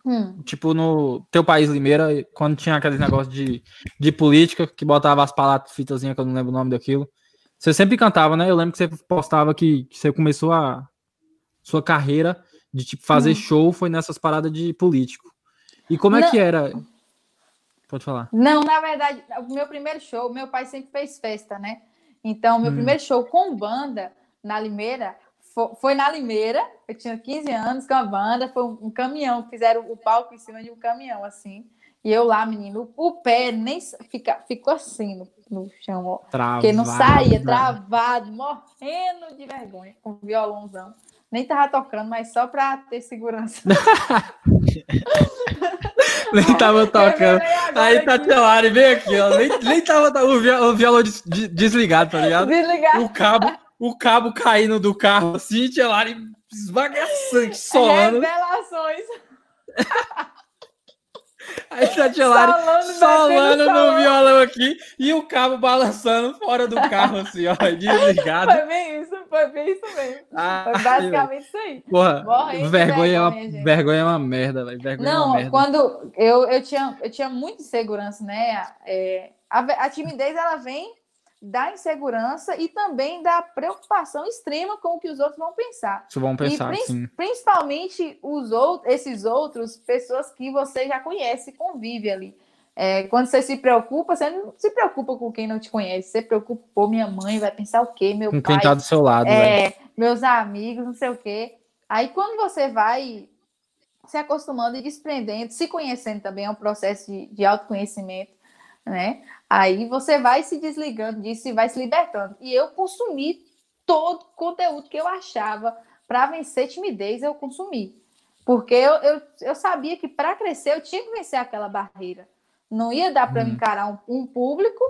Hum. Tipo, no teu país, Limeira, quando tinha aqueles negócios de, de política, que botava as palavras fitazinhas, que eu não lembro o nome daquilo. Você sempre cantava, né? Eu lembro que você postava que, que você começou a sua carreira de tipo fazer hum. show foi nessas paradas de político. E como é não. que era? Pode falar. Não, na verdade, o meu primeiro show, meu pai sempre fez festa, né? Então, meu hum. primeiro show com banda na Limeira foi na Limeira, eu tinha 15 anos com a banda, foi um caminhão, fizeram o palco em cima de um caminhão, assim. E eu lá, menino, o pé nem fica, ficou assim no, no chão, ó. Travado, porque não saía, travado, morrendo de vergonha, com violãozão. Nem tava tocando, mas só pra ter segurança. nem tava tocando. Aí Tatelari veio aqui, ó. Nem, nem tava o, violão desligado, tá ligado? Desligado. O cabo o cabo caindo do carro assim, Lari esbagaçante, solando. Revelações. Aí tá solando, solando no violão aqui e o cabo balançando fora do carro, assim, ó, desligado. Foi bem isso, foi bem isso mesmo. Ah, foi basicamente isso aí. Porra, vergonha, vergonha, é uma, vergonha é uma merda, velho. Vergonha Não, é uma merda. quando eu, eu, tinha, eu tinha muita insegurança, né? É, a, a timidez, ela vem da insegurança e também da preocupação extrema com o que os outros vão pensar. Isso vão pensar, e, sim. Principalmente os outros, esses outros, pessoas que você já conhece, convive ali. É, quando você se preocupa, você não se preocupa com quem não te conhece, você preocupa, pô, minha mãe vai pensar o quê? Meu com pai. quem tá do seu lado, é, meus amigos, não sei o quê. Aí quando você vai se acostumando e desprendendo, se conhecendo também, é um processo de, de autoconhecimento, né? Aí você vai se desligando disso e vai se libertando. E eu consumi todo o conteúdo que eu achava para vencer timidez, eu consumi. Porque eu, eu, eu sabia que para crescer eu tinha que vencer aquela barreira. Não ia dar para hum. encarar um, um público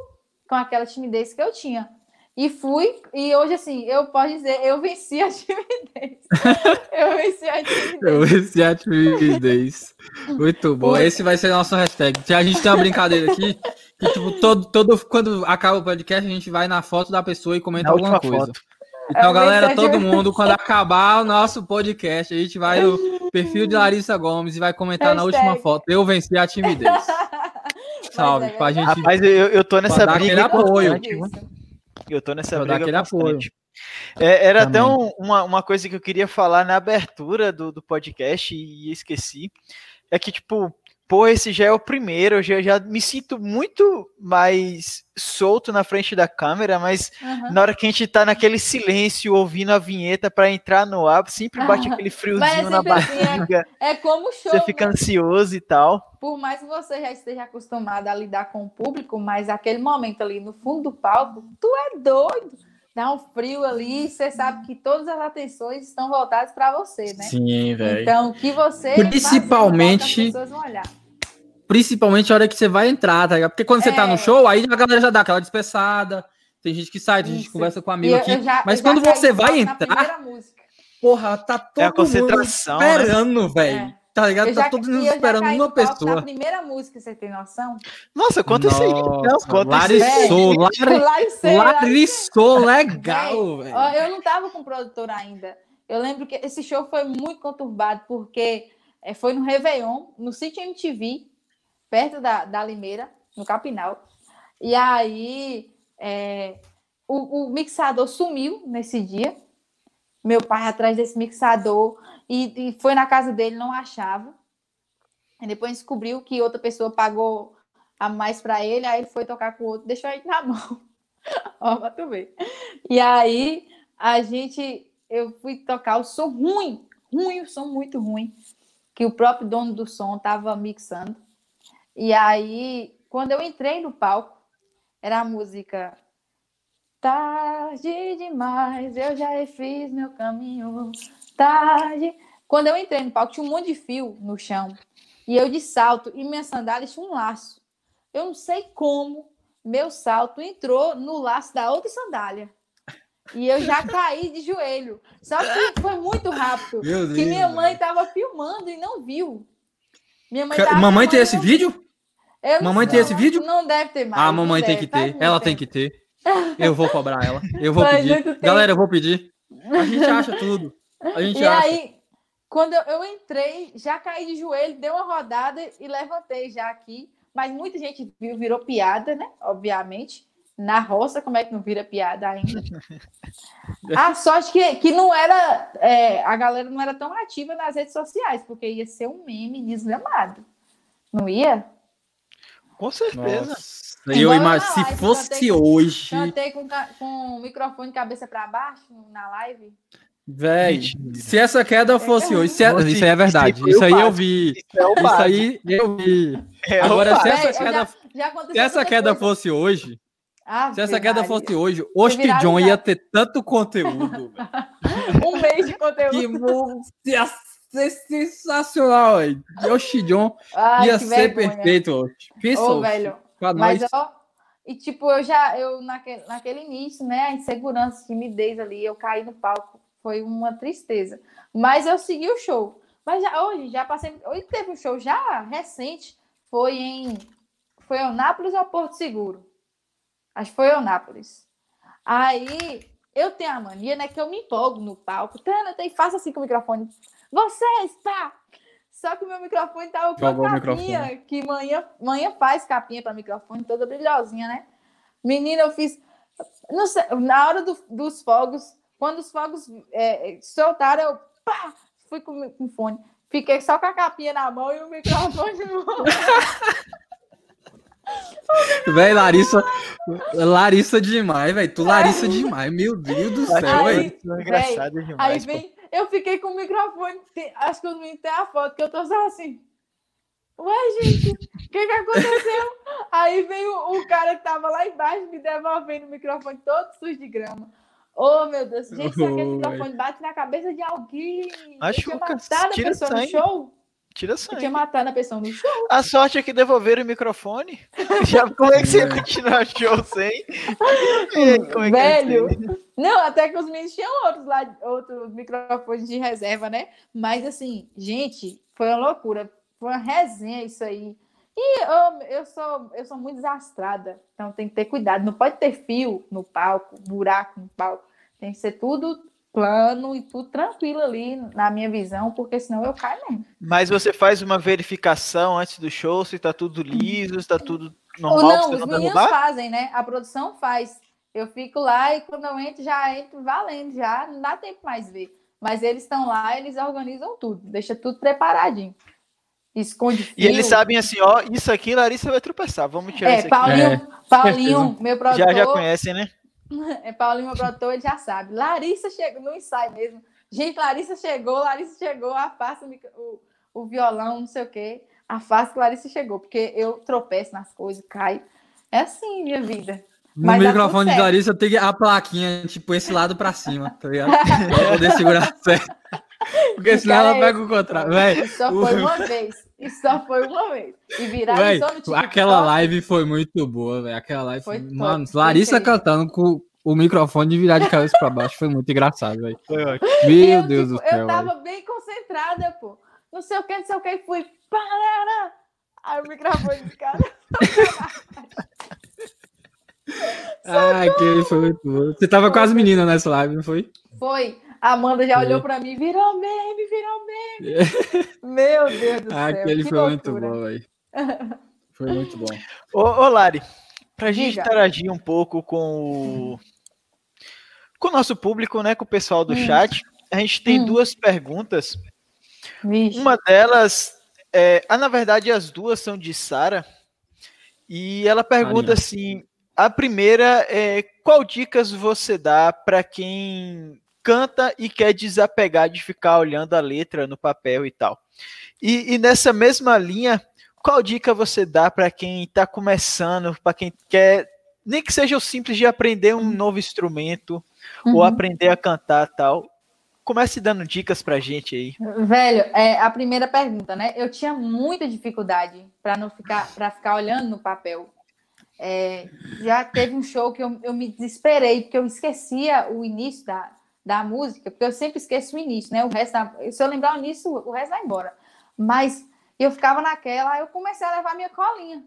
com aquela timidez que eu tinha. E fui, e hoje, assim, eu posso dizer, eu venci a timidez. eu venci a timidez. Eu venci a timidez. Muito bom. Esse vai ser nosso hashtag. A gente tem uma brincadeira aqui, que, tipo, todo, todo, quando acaba o podcast, a gente vai na foto da pessoa e comenta alguma coisa. Foto. Então, galera, todo mundo, quando acabar o nosso podcast, a gente vai no perfil de Larissa Gomes e vai comentar hashtag. na última foto. Eu venci a timidez. Salve, é pra gente. Rapaz, eu, eu tô nessa briga. apoio. Eu tô nessa briga aquele apoio. É, era Também. até um, uma, uma coisa que eu queria falar na abertura do, do podcast e esqueci. É que, tipo, pô, esse já é o primeiro, eu já, já me sinto muito mais solto na frente da câmera, mas uhum. na hora que a gente tá naquele silêncio ouvindo a vinheta para entrar no ar, sempre bate uhum. aquele friozinho é na barriga. Assim, é, é, como show. Você fica né? ansioso e tal. Por mais que você já esteja acostumado a lidar com o público, mas aquele momento ali no fundo do palco, tu é doido dá um frio ali, você sabe que todas as atenções estão voltadas para você, né? Sim, velho. Então, o que você principalmente faz, as vão olhar. Principalmente a hora que você vai entrar, tá ligado? Porque quando é. você tá no é. show, aí a galera já dá aquela dispersada. Tem gente que sai, tem gente que conversa com um amigo eu, aqui. Eu já, mas quando você vai entrar, porra, tá todo é a concentração, mundo esperando, né? velho. É. tá ligado? Tá todo mundo esperando uma pessoa. A primeira música, você tem noção? Nossa, conta isso aí. Não, conta larissou, larissou, larissou, legal, velho. Eu não tava com produtor ainda. Eu lembro que esse show foi muito conturbado, porque é, foi no Réveillon, no Sítio MTV, perto da, da Limeira, no Capinal. E aí é, o, o, mixador sumiu nesse dia. Meu pai atrás desse mixador e, e foi na casa dele, não achava. E depois descobriu que outra pessoa pagou a mais para ele, aí ele foi tocar com o outro, deixou ele na mão. Ó, pra tu ver. E aí a gente, eu fui tocar o som ruim, ruim, o som muito ruim, que o próprio dono do som estava mixando. E aí, quando eu entrei no palco, era a música Tarde demais, eu já fiz meu caminho. Tarde. Quando eu entrei no palco, tinha um monte de fio no chão. E eu de salto, e minha sandália tinha um laço. Eu não sei como meu salto entrou no laço da outra sandália. E eu já caí de joelho. Só que foi muito rápido. Meu que minha mãe estava filmando e não viu. Minha mãe Mamãe tem esse vídeo? Mamãe tem esse vídeo? Não deve ter mais. Ah, mamãe tem que ter. Ela tem que ter. Eu vou cobrar ela. Eu vou pedir. Galera, eu vou pedir. A gente acha tudo. A gente e acha. aí, quando eu, eu entrei, já caí de joelho, dei uma rodada e levantei já aqui. Mas muita gente viu, virou piada, né? Obviamente. Na roça, como é que não vira piada ainda? a sorte que, que não era. É, a galera não era tão ativa nas redes sociais, porque ia ser um meme desgramado. Não ia? Com certeza. Nossa, eu imagino, se fosse cantei, hoje. Cantei com, com o microfone cabeça para baixo na live. Véi, se essa queda é fosse hoje, se, é, isso aí é verdade. Isso aí eu vi. Isso, é isso aí eu vi. É Agora, se essa queda, já, já se essa queda fosse hoje, ah, se essa queda fosse hoje, o John ia ter tanto conteúdo. um mês de conteúdo. Que sensacional, velho. Yoshi John ia ser vergonha. perfeito. Pensou, velho. Mas, ó, e tipo, eu já, eu naquele, naquele início, né, a insegurança, a timidez ali, eu caí no palco, foi uma tristeza. Mas eu segui o show. Mas já, hoje, já passei, hoje teve um show já recente, foi em, foi em Eunápolis ou Porto Seguro? Acho que foi Eunápolis. Aí, eu tenho a mania, né, que eu me empolgo no palco, e faço assim com o microfone, vocês, pá! Só que o meu microfone tava com a capinha, que manhã, manhã faz capinha para microfone, toda brilhosinha, né? Menina, eu fiz. Sei, na hora do, dos fogos, quando os fogos é, soltaram, eu pá, fui com, com fone. Fiquei só com a capinha na mão e o microfone no Véi, Larissa. Larissa demais, velho. Tu Larissa demais. Meu Deus do céu, velho. É engraçado demais. Aí vem, eu fiquei com o microfone, acho que eu não tem a foto, que eu tô só assim. Ué, gente, o que que aconteceu? Aí veio o cara que tava lá embaixo me devolvendo o microfone todo sujo de grama. Oh, meu Deus. Gente, se aquele microfone bate na cabeça de alguém. Acho que matado a pessoa no show. Tira sangue. Eu tinha matado a pessoa no show. A sorte é que devolveram o microfone. Já, como é que você ia continuar o show sem? É Velho. Não, até que os meninos tinham outros lá, outros microfones de reserva, né? Mas assim, gente, foi uma loucura. Foi uma resenha isso aí. E eu, eu, sou, eu sou muito desastrada, então tem que ter cuidado. Não pode ter fio no palco, buraco no palco. Tem que ser tudo plano e tudo tranquilo ali na minha visão, porque senão eu caio mesmo. Mas você faz uma verificação antes do show, se tá tudo liso, se tá tudo normal? Não, os meninos derrubar? fazem, né? A produção faz. Eu fico lá e quando eu entro, já entro valendo, já não dá tempo mais ver. Mas eles estão lá, eles organizam tudo, deixa tudo preparadinho. Esconde fio. E eles sabem assim, ó, isso aqui Larissa vai tropeçar, vamos tirar é, isso aqui. Paulinho, é, Paulinho, meu produtor... Já, já conhecem, né? É Paulinho, produtor, ele já sabe. Larissa chegou no ensaio mesmo. Gente, Larissa chegou, Larissa chegou, afasta o, o violão, não sei o quê. Afasta que Larissa chegou, porque eu tropeço nas coisas, caio. É assim, minha vida. No Mas microfone de Larissa tem a plaquinha, tipo, esse lado pra cima, tá ligado? pra poder segurar certo. Porque senão ela pega o contrário. Véi, só foi uma vez. Isso só foi uma vez. E viralizou no TikTok. Aquela live foi muito boa, velho. Aquela live foi. Mano, Larissa cantando com o microfone de virar de cabeça pra baixo foi muito engraçado, velho. Meu eu, Deus tipo, do céu. Eu tava véio. bem concentrada, pô. não sei o que, não sei o que, e fui. Parará. Aí o microfone de cara. ah, que foi muito bom. Você tava com as meninas nessa live, não foi? Foi. A Amanda já olhou para mim, virou meme, virou meme. Meu Deus do ah, céu. Aquele foi loucura. muito bom, velho. Foi muito bom. Ô, ô Lari, pra gente Diga. interagir um pouco com o, com o nosso público, né, com o pessoal do hum. chat, a gente tem hum. duas perguntas. Vixe. Uma delas, é, ah, na verdade, as duas são de Sara. E ela pergunta assim: a primeira é qual dicas você dá para quem canta e quer desapegar de ficar olhando a letra no papel e tal. E, e nessa mesma linha, qual dica você dá para quem está começando, para quem quer, nem que seja o simples de aprender um novo instrumento uhum. ou aprender a cantar tal? Comece dando dicas pra gente aí. Velho, é a primeira pergunta, né? Eu tinha muita dificuldade para não ficar para ficar olhando no papel. É, já teve um show que eu, eu me desesperei porque eu esquecia o início da, da música, porque eu sempre esqueço o início, né? O resto, da, se eu lembrar o início, o resto vai embora. Mas eu ficava naquela, aí eu comecei a levar minha colinha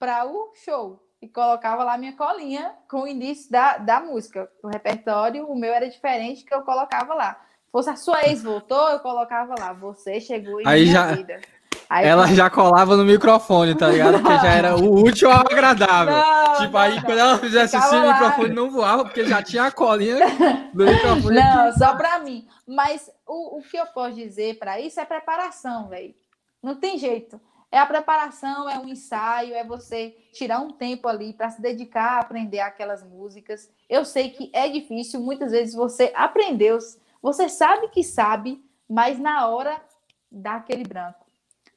para o show e colocava lá minha colinha com o início da, da música. O repertório, o meu era diferente que eu colocava lá. Se fosse a sua ex voltou, eu colocava lá. Você chegou em aí minha já... vida. Aí, ela já colava no microfone, tá ligado? Porque já era o útil ao agradável. Não, tipo, aí não. quando ela fizesse assim, o microfone não voava, porque já tinha a colinha do microfone. Não, aqui. só pra mim. Mas o, o que eu posso dizer para isso é preparação, velho. Não tem jeito. É a preparação, é um ensaio, é você tirar um tempo ali para se dedicar a aprender aquelas músicas. Eu sei que é difícil, muitas vezes você aprendeu, você sabe que sabe, mas na hora dá aquele branco.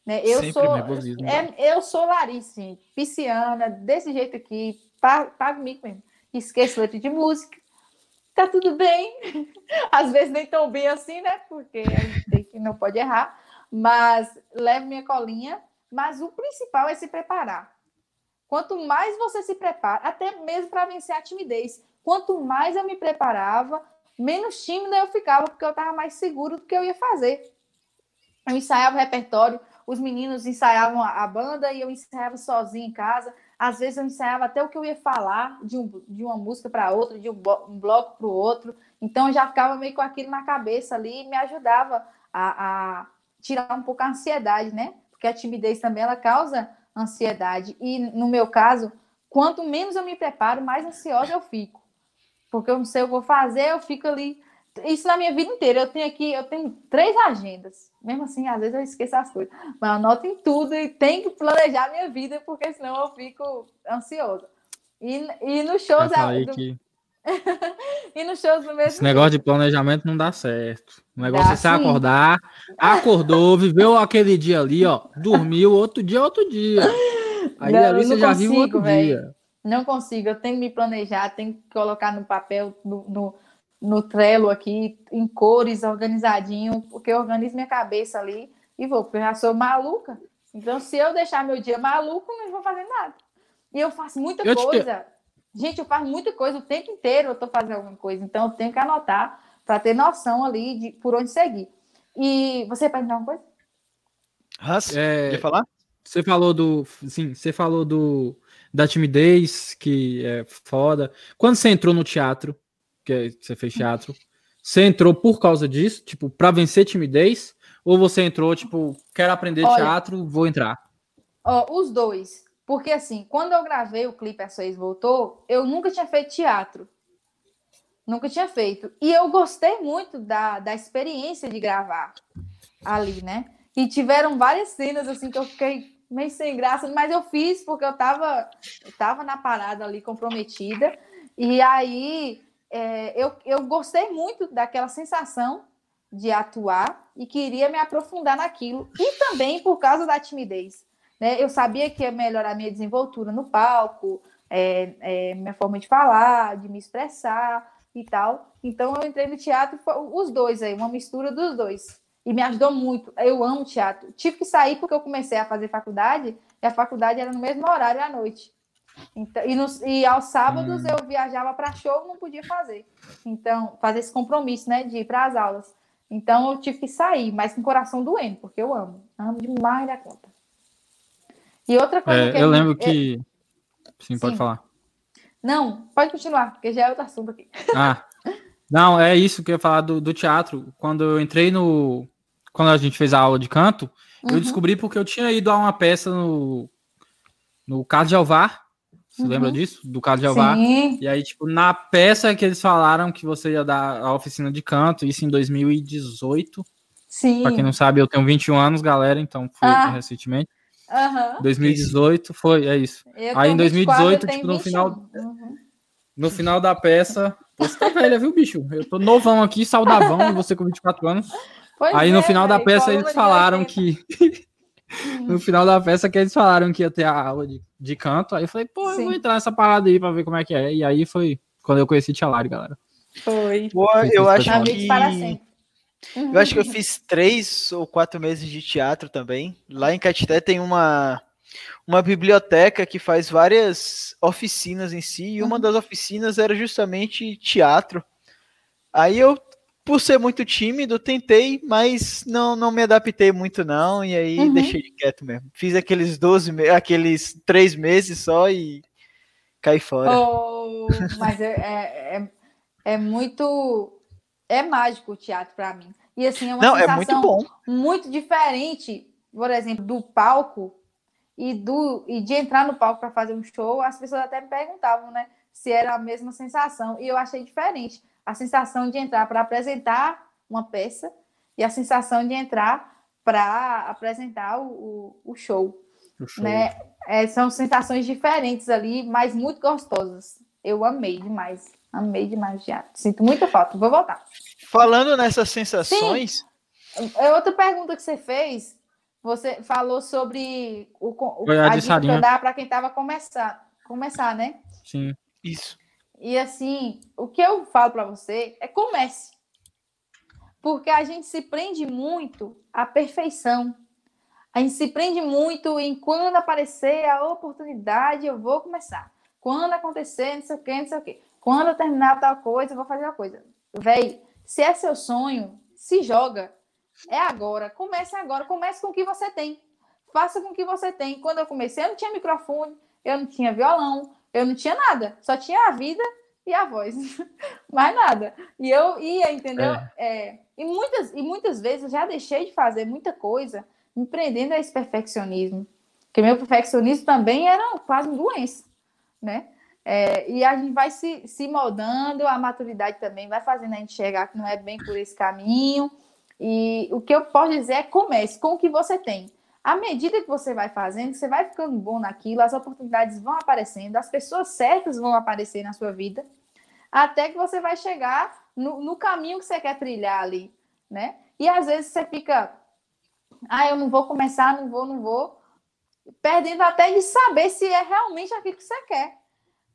Né? Eu Sempre sou é, eu sou Larissa, pisciana, desse jeito aqui, pago mico mesmo. Esqueço letra de música. Tá tudo bem. Às vezes nem tão bem assim, né? Porque a gente tem que não pode errar, mas levo minha colinha, mas o principal é se preparar. Quanto mais você se prepara, até mesmo para vencer a timidez, quanto mais eu me preparava, menos tímida eu ficava, porque eu estava mais seguro do que eu ia fazer. Eu ensaiava o repertório, os meninos ensaiavam a, banda e eu ensaiava sozinha em casa. Às vezes eu ensaiava até o que eu ia falar de, um, de uma música para outra, de um, bloco para o outro. Então eu já ficava meio com aquilo na cabeça ali e me ajudava a, a tirar um pouco a ansiedade, né? Porque a timidez também ela causa ansiedade. E no meu caso, quanto menos eu me preparo, mais ansiosa eu fico. Porque eu não sei o que eu vou fazer, eu fico ali isso na minha vida inteira. Eu tenho aqui, eu tenho três agendas. Mesmo assim, às vezes eu esqueço as coisas. Mas eu anoto em tudo e tenho que planejar a minha vida, porque senão eu fico ansiosa. E, e nos shows. É, do... que... e nos shows do mesmo. Esse negócio de planejamento não dá certo. O negócio dá, é você sim. acordar, acordou, viveu aquele dia ali, ó, dormiu, outro dia, outro dia. Aí não, ali você já viu outro véio. dia. Não consigo, eu tenho que me planejar, tenho que colocar no papel, no, no no Trello aqui, em cores, organizadinho, porque eu organizo minha cabeça ali e vou, porque eu já sou maluca. Então, se eu deixar meu dia maluco, não vou fazer nada. E eu faço muita eu coisa. Te... Gente, eu faço muita coisa o tempo inteiro, eu estou fazendo alguma coisa. Então, eu tenho que anotar para ter noção ali de por onde seguir. E você perguntar uma coisa? Hans, é, quer falar? Você falou do. Sim, você falou do da timidez, que é foda. Quando você entrou no teatro, que você fez teatro, você entrou por causa disso, tipo, para vencer timidez? Ou você entrou, tipo, quero aprender Olha, teatro, vou entrar? Ó, os dois. Porque, assim, quando eu gravei o clipe A Seis Voltou, eu nunca tinha feito teatro. Nunca tinha feito. E eu gostei muito da, da experiência de gravar ali, né? E tiveram várias cenas, assim, que eu fiquei meio sem graça, mas eu fiz porque eu tava, eu tava na parada ali comprometida. E aí é, eu, eu gostei muito daquela sensação de atuar e queria me aprofundar naquilo. E também por causa da timidez. Né? Eu sabia que ia melhorar minha desenvoltura no palco, é, é, minha forma de falar, de me expressar e tal. Então eu entrei no teatro, os dois aí, uma mistura dos dois. E me ajudou muito. Eu amo teatro. Tive que sair porque eu comecei a fazer faculdade, e a faculdade era no mesmo horário à noite. Então, e, nos, e aos sábados hum. eu viajava para show, não podia fazer. Então, fazer esse compromisso, né, de ir para as aulas. Então eu tive que sair, mas com o coração doendo, porque eu amo. Amo demais da conta. E outra coisa é, que. Eu lembro que. Sim, pode Sim. falar. Não, pode continuar, porque já é outro assunto aqui. Ah. Não, é isso que eu ia falar do, do teatro. Quando eu entrei no. Quando a gente fez a aula de canto, uhum. eu descobri porque eu tinha ido a uma peça no. No Carlos de Alvar. Você uhum. lembra disso? Do Carlos de Alvar. Sim. E aí, tipo, na peça que eles falaram que você ia dar a oficina de canto, isso em 2018. Sim. Pra quem não sabe, eu tenho 21 anos, galera, então foi ah. recentemente. Uhum. 2018 foi, é isso. Eu aí em 2018, tipo, no 21. final. Uhum. No final da peça, você tá velha, viu, bicho? Eu tô novão aqui, saudavão, e você com 24 anos. Pois aí no é, final da peça eles falaram que. No final da peça que eles falaram que ia ter a aula de, de canto. Aí eu falei, pô, Sim. eu vou entrar nessa parada aí pra ver como é que é. E aí foi quando eu conheci Tia Lari, galera. Foi. Pô, eu acho que. Eu acho que eu fiz três ou quatro meses de teatro também. Lá em Catité tem uma uma biblioteca que faz várias oficinas em si, e uma uhum. das oficinas era justamente teatro. Aí eu, por ser muito tímido, tentei, mas não, não me adaptei muito não, e aí uhum. deixei quieto mesmo. Fiz aqueles 12, aqueles três meses só e caí fora. Oh, mas é, é, é, é, muito... É mágico o teatro para mim. E assim, é uma não, sensação é muito, bom. muito diferente, por exemplo, do palco e, do, e de entrar no palco para fazer um show, as pessoas até me perguntavam, né, se era a mesma sensação. E eu achei diferente. A sensação de entrar para apresentar uma peça e a sensação de entrar para apresentar o, o, o, show. O show. Né? É, são sensações diferentes ali, mas muito gostosas. Eu amei demais. Amei demais já. Sinto muita falta. Vou voltar. Falando nessas sensações. Sim. É outra pergunta que você fez você falou sobre o, o a, a dica que dá para quem estava começar, começar, né? Sim. Isso. E assim, o que eu falo para você é comece. Porque a gente se prende muito à perfeição. A gente se prende muito em quando aparecer a oportunidade, eu vou começar. Quando acontecer, não sei o quê, não sei o quê. Quando eu terminar tal coisa, eu vou fazer a coisa. Véi, se é seu sonho, se joga. É agora. Comece agora. Comece com o que você tem. Faça com o que você tem. Quando eu comecei, eu não tinha microfone, eu não tinha violão, eu não tinha nada. Só tinha a vida e a voz. Mais nada. E eu ia, entendeu? É. É, e, muitas, e muitas vezes eu já deixei de fazer muita coisa me prendendo a esse perfeccionismo. Porque meu perfeccionismo também era quase uma doença, né? É, e a gente vai se, se moldando, a maturidade também vai fazendo a gente chegar que não é bem por esse caminho. E o que eu posso dizer é comece com o que você tem. À medida que você vai fazendo, você vai ficando bom naquilo, as oportunidades vão aparecendo, as pessoas certas vão aparecer na sua vida, até que você vai chegar no, no caminho que você quer trilhar ali, né? E às vezes você fica, ah, eu não vou começar, não vou, não vou, perdendo até de saber se é realmente aquilo que você quer,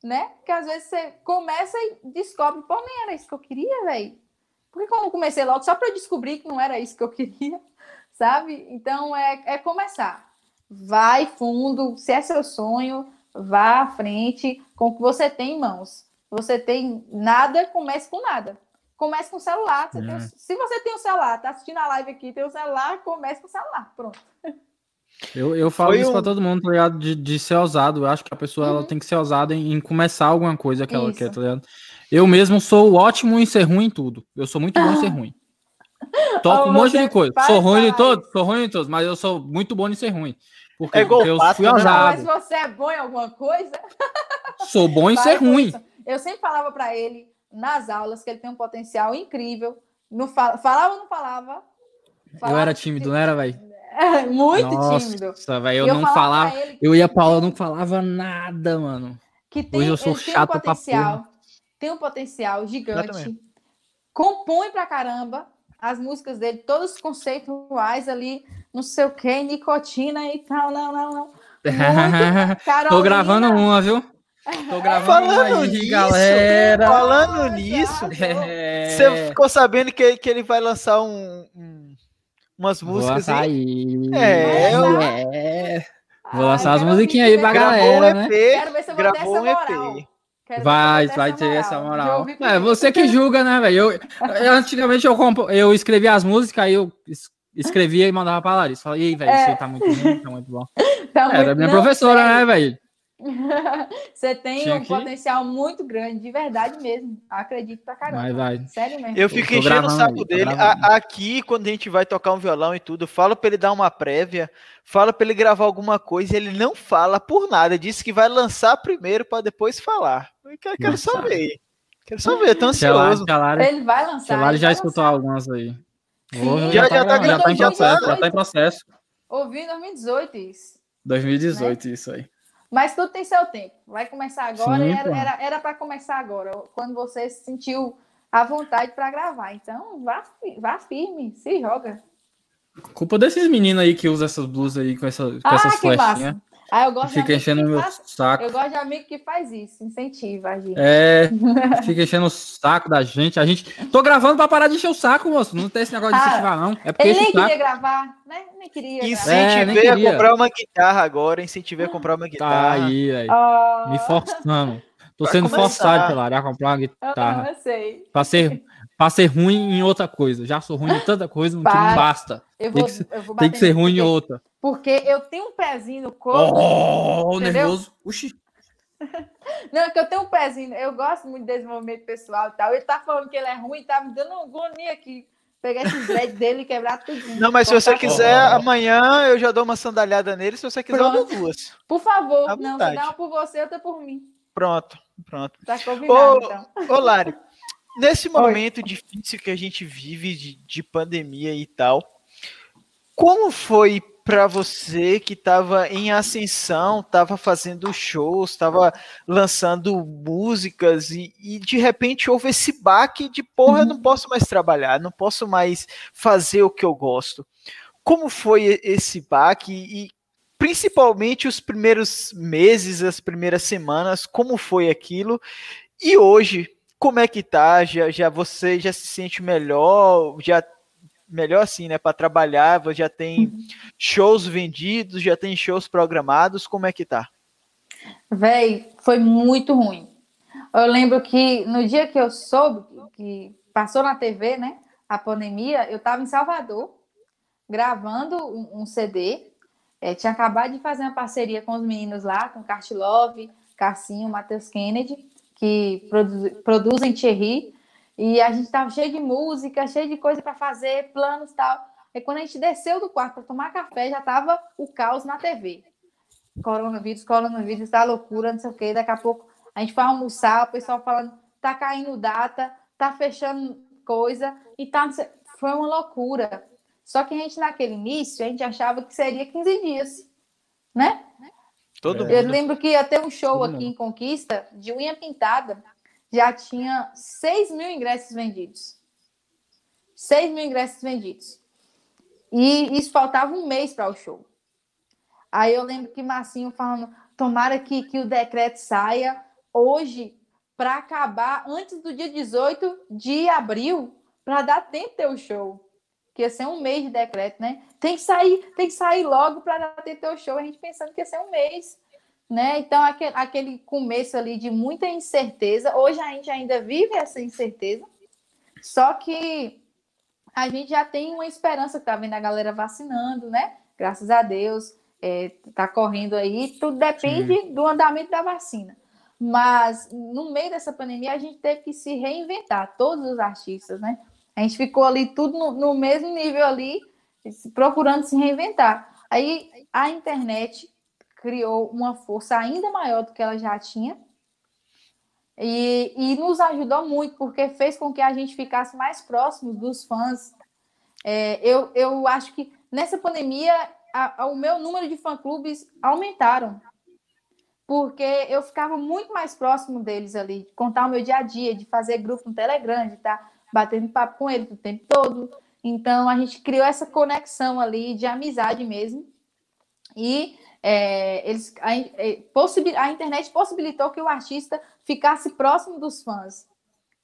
né? Porque às vezes você começa e descobre, pô, nem era isso que eu queria, velho. Porque como comecei logo só para descobrir que não era isso que eu queria, sabe? Então é, é começar. Vai fundo, se é seu sonho, vá à frente com o que você tem em mãos. Você tem nada, comece com nada. Comece com o celular. Você é. tem, se você tem o um celular, tá assistindo a live aqui, tem o um celular, comece com o celular. Pronto. Eu, eu falo Foi isso um... para todo mundo, tá ligado? De, de ser ousado. Eu acho que a pessoa uhum. ela tem que ser ousada em, em começar alguma coisa que ela quer, tá ligado? Eu mesmo sou ótimo em ser ruim em tudo. Eu sou muito bom em ser ruim. Toco um monte de coisa. Sou ruim em todos, sou ruim em todos, mas eu sou muito bom em ser ruim. Porque, é porque eu fui ousado. Mas você é bom em alguma coisa? Sou bom em ser ruim. Eu sempre falava para ele nas aulas que ele tem um potencial incrível. Não fala, falava ou não falava? falava eu era tímido, não era, velho? muito Nossa, tímido. Nossa, velho, eu, eu, não falava. Eu ia pra aula, não falava nada, mano. Que tem, Hoje eu sou chato um potencial. Pra tem um potencial gigante, compõe pra caramba as músicas dele, todos conceituais ali, não sei o que, nicotina e tal, não, não, não. Tô gravando uma, viu? Tô gravando falando uma aí, nisso, galera. Falando nisso, é... você ficou sabendo que, que ele vai lançar um, um umas músicas aí? É, é. Vou lançar as musiquinhas aí pra galera, um EP, né? Quero ver se eu vou gravou um EP. Quero vai, vai ter essa moral. É, você que julga, né, velho? Eu, eu, antigamente eu, compo, eu escrevia as músicas, aí eu escrevia e mandava pra Larissa. Falei, ei, velho, é. isso aí tá muito ruim, tá muito bom. Tá Era minha não, professora, sério. né, velho? Você tem Tinha um que... potencial muito grande, de verdade mesmo. Acredito pra caramba. Vai, vai. Sério mesmo. Eu fico enchendo o saco dele. A, aqui, quando a gente vai tocar um violão e tudo, fala pra ele dar uma prévia, fala pra ele gravar alguma coisa, ele não fala por nada. Disse que vai lançar primeiro pra depois falar. Eu quero, quero saber. Quero saber, tô ansioso. ele vai lançar. Ele já escutou lançar. algumas aí. Sim, já, já, tá, já, tá, já tá em processo, já tá em processo. Ouvi em 2018 isso. 2018, né? isso aí. Mas tudo tem seu tempo. Vai começar agora Sim, era, era, era para começar agora, quando você se sentiu à vontade para gravar. Então, vá, vá firme, se joga. Culpa desses meninos aí que usam essas blusas aí com, essa, com ah, essas flechinhas. Ah, eu gosto fica enchendo o meu faz... saco. Eu gosto de amigo que faz isso, incentiva a gente. É, fica enchendo o saco da gente. A gente. Tô gravando pra parar de encher o saco, moço. Não tem esse negócio de incentivar, não. É porque ele nem queria gravar, né? Nem queria. Incentivei é, a comprar uma guitarra agora, incentivei a comprar uma tá guitarra. Tá aí, aí. Oh. Me forçando. Tô pra sendo começar. forçado pela área a comprar uma guitarra. Eu sei. Pra ser para ser ruim em outra coisa. Já sou ruim em tanta coisa que não basta. Eu vou, tem, que, eu vou tem que ser ruim em outra. Porque eu tenho um pezinho no corpo. Oh, nervoso. Uxi. Não, é que eu tenho um pezinho. Eu gosto muito de desenvolvimento pessoal e tal. Ele tá falando que ele é ruim, tá me dando agonia aqui. Pegar esses dread dele e quebrar tudo. Não, mas se você quiser, oh. amanhã eu já dou uma sandalhada nele. Se você quiser, pronto. eu dou duas. Por favor, não, se dá uma por você, outra por mim. Pronto, pronto. Tá combinado, ô, então. Ô, Lari, Nesse momento Oi. difícil que a gente vive de, de pandemia e tal, como foi para você que estava em ascensão, estava fazendo shows, estava lançando músicas e, e, de repente houve esse baque de porra, eu não uhum. posso mais trabalhar, não posso mais fazer o que eu gosto. Como foi esse baque e principalmente os primeiros meses, as primeiras semanas, como foi aquilo? E hoje, como é que tá? Já, já você já se sente melhor? Já melhor assim, né, para trabalhar, já tem shows vendidos, já tem shows programados, como é que tá? Véi, foi muito ruim. Eu lembro que no dia que eu soube que passou na TV, né, a pandemia, eu estava em Salvador gravando um, um CD. É, tinha acabado de fazer uma parceria com os meninos lá, com Cartilove, Cassinho, Matheus Kennedy que produz, produzem Thierry, e a gente estava cheio de música, cheio de coisa para fazer, planos e tal. E quando a gente desceu do quarto para tomar café, já estava o caos na TV. Coronavírus, coronavírus, tá loucura, não sei o quê. Daqui a pouco a gente foi almoçar, o pessoal falando, tá caindo data, tá fechando coisa, e tá. Foi uma loucura. Só que a gente, naquele início, a gente achava que seria 15 dias, né? Todo eu mundo. lembro que ia ter um show Todo aqui mundo. em Conquista de unha pintada, já tinha 6 mil ingressos vendidos. 6 mil ingressos vendidos. E isso faltava um mês para o show. Aí eu lembro que Marcinho falando: tomara que, que o decreto saia hoje para acabar antes do dia 18 de abril, para dar tempo ter o show. Que ia ser um mês de decreto, né? tem que sair, tem que sair logo para ter teu show. A gente pensando que ia ser um mês, né? Então, aquele, aquele começo ali de muita incerteza. Hoje a gente ainda vive essa incerteza, só que a gente já tem uma esperança que tá vendo a galera vacinando, né? Graças a Deus, é, tá correndo aí. Tudo depende Sim. do andamento da vacina. Mas no meio dessa pandemia a gente teve que se reinventar, todos os artistas, né? A gente ficou ali tudo no, no mesmo nível ali, procurando se reinventar. Aí a internet criou uma força ainda maior do que ela já tinha e, e nos ajudou muito, porque fez com que a gente ficasse mais próximo dos fãs. É, eu, eu acho que nessa pandemia a, a, o meu número de fã-clubes aumentaram, porque eu ficava muito mais próximo deles ali, de contar o meu dia a dia, de fazer grupo no Telegram, de estar tá batendo papo com eles o tempo todo. Então a gente criou essa conexão ali de amizade mesmo. E é, eles, a, é, a, internet possibilitou que o artista ficasse próximo dos fãs.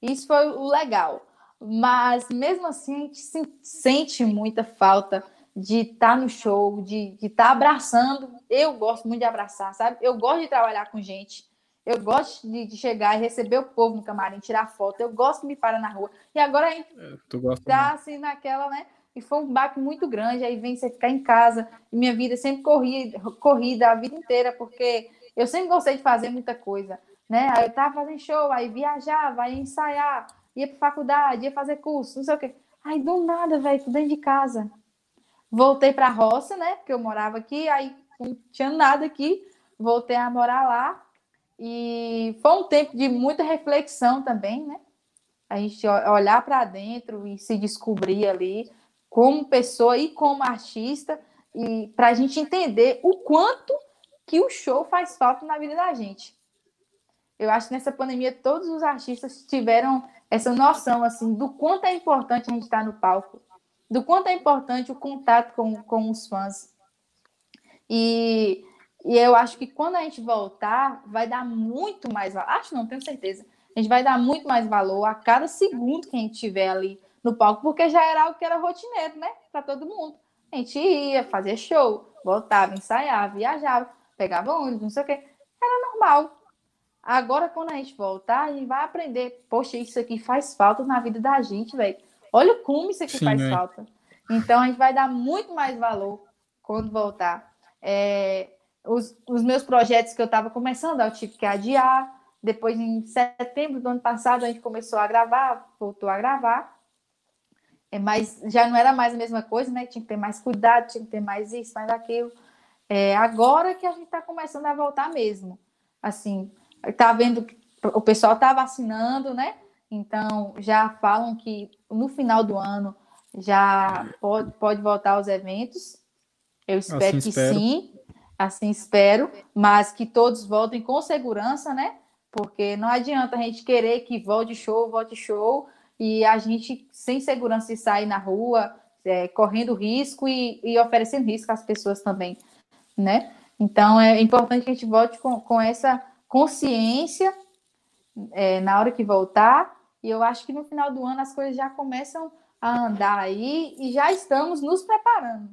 Isso foi o legal. Mas mesmo assim a gente sente muita falta de estar tá no show, de estar tá abraçando. Eu gosto muito de abraçar, sabe? Eu gosto de trabalhar com gente. Eu gosto de, de, chegar e receber o povo no camarim, tirar foto. Eu gosto de me parar na rua. E agora a gente é, tá assim naquela, né? E foi um baque muito grande. Aí vem você ficar em casa. Minha vida sempre corrida, corrida a vida inteira, porque eu sempre gostei de fazer muita coisa. Né? Aí eu tava fazendo show, aí viajava, ia ensaiar, ia para faculdade, ia fazer curso, não sei o quê. Aí do nada, velho, tudo dentro de casa. Voltei para a roça, né? Porque eu morava aqui, aí não tinha nada aqui. Voltei a morar lá. E foi um tempo de muita reflexão também, né? A gente olhar para dentro e se descobrir ali como pessoa e como artista, e para a gente entender o quanto que o show faz falta na vida da gente. Eu acho que nessa pandemia todos os artistas tiveram essa noção assim do quanto é importante a gente estar no palco, do quanto é importante o contato com, com os fãs. E, e eu acho que quando a gente voltar, vai dar muito mais Acho não, tenho certeza. A gente vai dar muito mais valor a cada segundo que a gente tiver ali no palco, porque já era algo que era rotineiro, né? Para todo mundo. A gente ia, fazia show, voltava, ensaiava, viajava, pegava ônibus, não sei o quê. Era normal. Agora, quando a gente voltar, a gente vai aprender. Poxa, isso aqui faz falta na vida da gente, velho. Olha como isso aqui Sim, faz é. falta. Então, a gente vai dar muito mais valor quando voltar. É, os, os, meus projetos que eu estava começando, eu tive que adiar. Depois, em setembro do ano passado, a gente começou a gravar, voltou a gravar. É, mas já não era mais a mesma coisa, né? Tinha que ter mais cuidado, tinha que ter mais isso, mais aquilo. É, agora que a gente está começando a voltar mesmo. Assim, tá vendo que o pessoal está vacinando, né? Então já falam que no final do ano já pode, pode voltar aos eventos. Eu espero assim que espero. sim, assim espero, mas que todos voltem com segurança, né? Porque não adianta a gente querer que volte show, volte show, e a gente sem segurança de sair na rua, é, correndo risco e, e oferecendo risco às pessoas também, né? Então é importante que a gente volte com, com essa consciência é, na hora que voltar, e eu acho que no final do ano as coisas já começam a andar aí e já estamos nos preparando.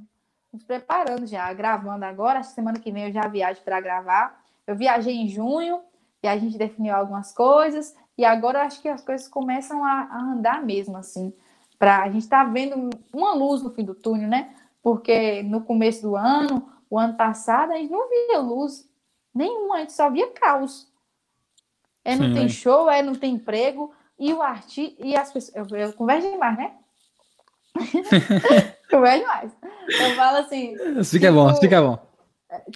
Nos preparando já, gravando agora. Semana que vem eu já viajo para gravar. Eu viajei em junho e a gente definiu algumas coisas, e agora acho que as coisas começam a, a andar mesmo, assim. Pra, a gente está vendo uma luz no fim do túnel, né? Porque no começo do ano, o ano passado, a gente não via luz Nenhuma, a gente só via caos. É, não Sim, tem show, é, não tem emprego. E o artista. E as pessoas. Eu, eu converso demais, né? converso demais. Eu falo assim. Isso tipo, é bom, fica é bom.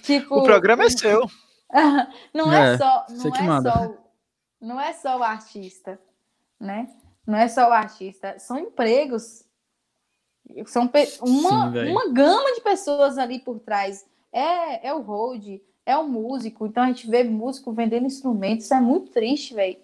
Tipo, o programa é seu. não é, é só. Não é manda. só, não é só o artista, né? Não é só o artista, são empregos. São uma, Sim, uma gama de pessoas ali por trás. É, é o hold, é um músico, então a gente vê músico vendendo instrumentos, isso é muito triste, velho.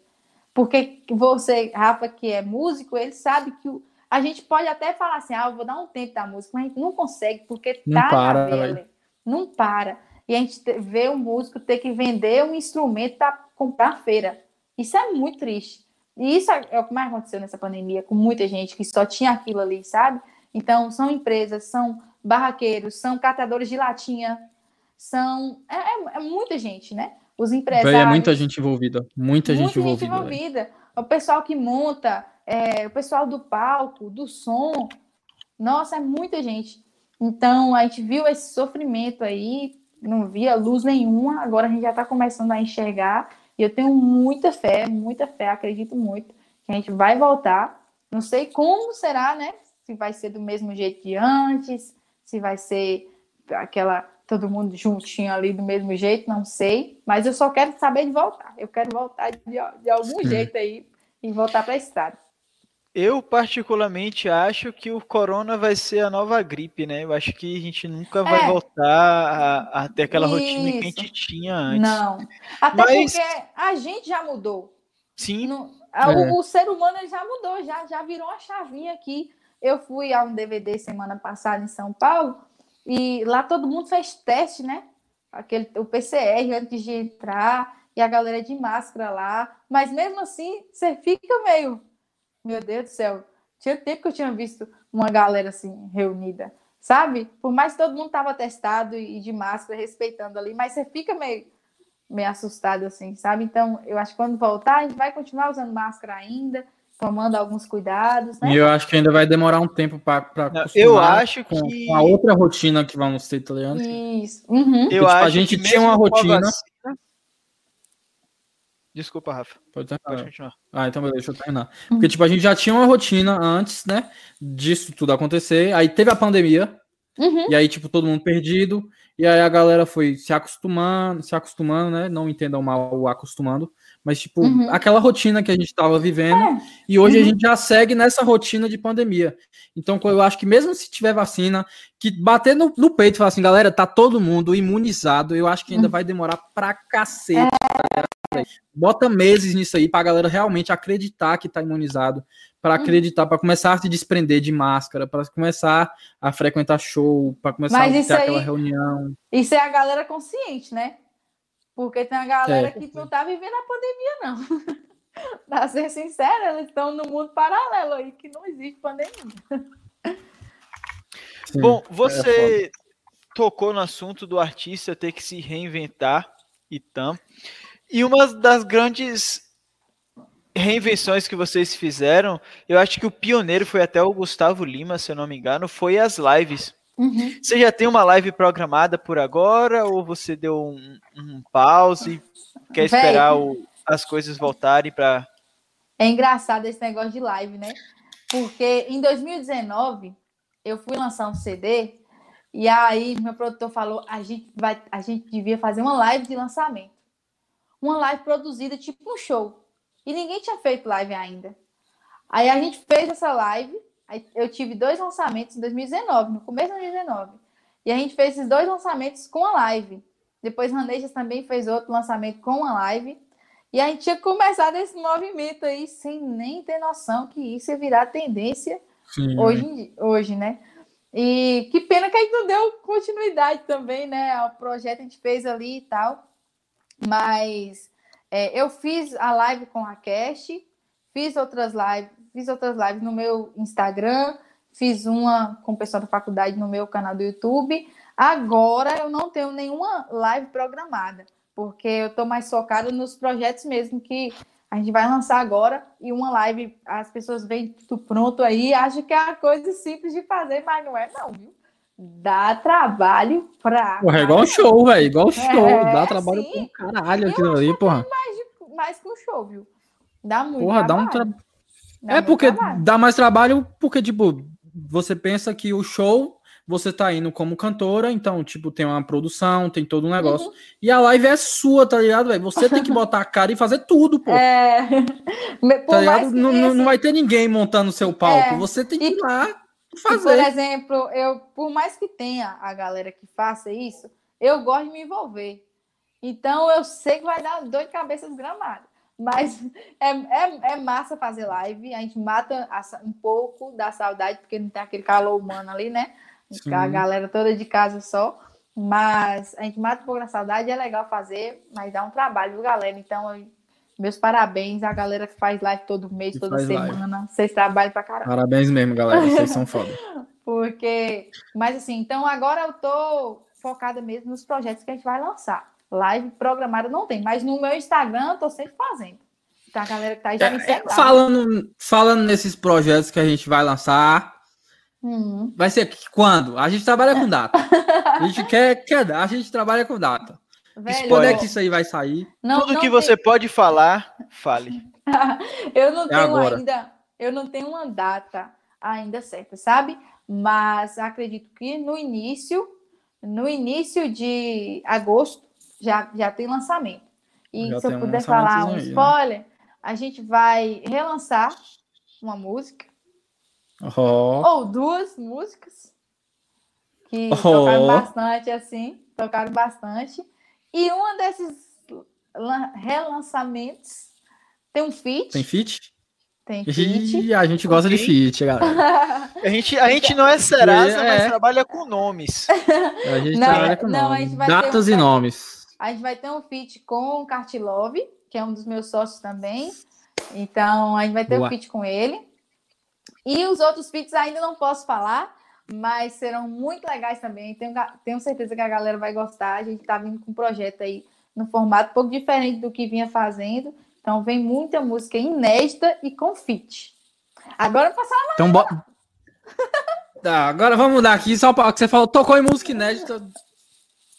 Porque você, Rafa, que é músico, ele sabe que o... a gente pode até falar assim, ah, eu vou dar um tempo da música, mas a gente não consegue, porque não tá para, na vela, não para. E a gente vê o músico ter que vender um instrumento para comprar feira. Isso é muito triste. E isso é, é o que mais aconteceu nessa pandemia, com muita gente que só tinha aquilo ali, sabe? Então, são empresas, são barraqueiros, são catadores de latinha, são. É, é, é muita gente, né? Os empresários. É muita gente envolvida. Muita, muita gente envolvida. Gente envolvida. O pessoal que monta, é, o pessoal do palco, do som. Nossa, é muita gente. Então, a gente viu esse sofrimento aí, não via luz nenhuma, agora a gente já está começando a enxergar. E eu tenho muita fé, muita fé, acredito muito que a gente vai voltar. Não sei como será, né? Se vai ser do mesmo jeito de antes, se vai ser aquela todo mundo juntinho ali do mesmo jeito, não sei. Mas eu só quero saber de voltar. Eu quero voltar de, de algum jeito aí e voltar para a estrada. Eu, particularmente, acho que o corona vai ser a nova gripe, né? Eu acho que a gente nunca vai é. voltar a, a, ter aquela Isso. rotina que a gente tinha antes. Não. Até Mas... porque a gente já mudou. Sim. No, é. o, o, ser humano já mudou, já, já virou uma chavinha aqui. Eu fui a um DVD semana passada em São Paulo e lá todo mundo fez teste, né? Aquele, o PCR antes de entrar, e a galera de máscara lá. Mas mesmo assim, você fica meio. Meu Deus do céu. Tinha tempo que eu tinha visto uma galera assim reunida, sabe? Por mais que todo mundo tava testado e de máscara, respeitando ali, mas você fica meio. meio assustado, assim, sabe? Então, eu acho que quando voltar, a gente vai continuar usando máscara ainda, tomando alguns cuidados, né? E eu acho que ainda vai demorar um tempo para Eu acho com, que com a outra rotina que vamos ter, tá ligado? Isso. Uhum. Eu tipo, acho a gente que tinha uma rotina. Vacina... Desculpa, Rafa. Pode, Pode continuar. Ah, então beleza, deixa eu terminar. Porque, tipo, a gente já tinha uma rotina antes, né? Disso tudo acontecer. Aí teve a pandemia. Uhum. E aí, tipo, todo mundo perdido. E aí a galera foi se acostumando, se acostumando, né? Não entendam mal o acostumando. Mas, tipo, Uhum. aquela rotina que a gente estava vivendo. É. E hoje a Uhum. gente já segue nessa rotina de pandemia. Então, eu acho que mesmo se tiver vacina, que bater no, no peito e falar assim, galera, tá todo mundo imunizado, eu acho que ainda Uhum. vai demorar pra cacete. ligado? Bota meses nisso aí pra galera realmente acreditar que tá imunizado, pra Uhum. acreditar, pra começar a se desprender de máscara, pra começar a frequentar show, pra começar Mas a ter aquela aí- reunião. Isso é a galera consciente, né? Porque tem a galera É. que não tá vivendo a pandemia, não. pra ser sincera, eles estão no mundo paralelo aí, que não existe pandemia. Sim, Bom, é você tocou no assunto do artista ter que se reinventar e tam. E uma das grandes reinvenções que vocês fizeram, eu acho que o pioneiro foi até o Gustavo Lima, se eu não me engano, foi as lives. Uhum. Você já tem uma live programada por agora ou você deu um, um pause, quer Véi. esperar o- as coisas voltarem para É engraçado esse negócio de live, né? Porque em 2019 eu fui lançar um CD e aí meu produtor falou a gente vai a gente devia fazer uma live de lançamento. Uma live produzida tipo um show. E ninguém tinha feito live ainda. Aí a gente fez essa live, eu tive dois lançamentos em 2019, no começo de 2019. E a gente fez esses dois lançamentos com a live. Depois Ranejas também fez outro lançamento com a live. E a gente tinha começado esse movimento aí sem nem ter noção que isso ia virar tendência Sim, hoje, em di- hoje, né? E que pena que a gente não deu continuidade também, né? Ao projeto a gente fez ali e tal. Mas é, eu fiz a live com a Cash, fiz outras lives, fiz outras lives no meu Instagram, fiz uma com o pessoal da faculdade no meu canal do YouTube. Agora eu não tenho nenhuma live programada, porque eu estou mais focada nos projetos mesmo que a gente vai lançar agora e uma live, as pessoas veem tudo pronto aí, acham que é uma coisa simples de fazer, mas não é não, viu? Dá trabalho pra... Porra, é igual um show, velho. Igual um show. É, Dá trabalho sim. pra caralho aquilo ali, porra. mais, mais que um show, viu? Dá muito Porra, dá um trabalho. Dá É muito porque trabalho. dá mais trabalho, porque, tipo, você pensa que o show você tá indo como cantora, então, tipo, tem uma produção, tem todo um negócio. Uhum. E a live é sua, tá ligado, velho? Você tem que botar a cara e fazer tudo, pô. É... Por tá ligado? que Não, tenha, não- vai ter ninguém montando o seu palco. É. Você tem que ir lá e E, por fazer. exemplo, eu, por mais que tenha a galera que faça isso, eu gosto de me envolver. Então eu sei que vai dar dor de cabeça desgramada. Mas é, é, é massa fazer live. A gente mata um pouco da saudade, porque não tem aquele calor humano ali, né? Sim. A galera toda de casa só. Mas a gente mata um pouco da saudade, é legal fazer, mas dá um trabalho, viu, galera? Então, eu- meus parabéns à galera que faz live todo mês, Que toda faz live. semana. Vocês trabalham pra caramba. Parabéns mesmo, galera. Vocês são foda. Porque, mas assim, então agora eu tô focada mesmo nos projetos que a gente vai lançar. Live programada não tem, mas no meu Instagram eu tô sempre fazendo. Então a galera que tá aí já me É, segue lá. falando, falando nesses projetos que a gente vai lançar, Uhum. vai ser quando? A gente trabalha com data. A gente quer, quer dar, a gente trabalha com data. Velho, Quando é que isso aí vai sair? não, tudo não que tem- você pode falar, fale. Eu não É tenho agora. ainda, eu não tenho uma data ainda certa, sabe? Mas acredito que no início, no início de agosto, já, já tem lançamento. E Já se eu tem um puder falar um aí, né? spoiler, a gente vai relançar uma música, Ó, ou duas músicas, que Oh. tocaram bastante assim, tocaram bastante. E uma desses lan- relançamentos tem um feat. tem fit? Tem feat. Ih, a gente gosta de Ok. fit, galera. A gente, a gente não é Serasa, É. mas trabalha com nomes. A gente Não, trabalha com não, nomes. datas um- e nomes. A gente vai ter um feat com o Cartilove, que é um dos meus sócios também. Então, a gente vai ter Boa. um feat com ele. E os outros feats ainda não posso falar, mas serão muito legais também. Tenho, tenho certeza que a galera vai gostar. A gente tá vindo com um projeto aí no formato um pouco diferente do que vinha fazendo. Então vem muita música inédita e com feat. Agora passar uma Então bo... tá, agora vamos mudar aqui só para que você falou, tocou em música inédita.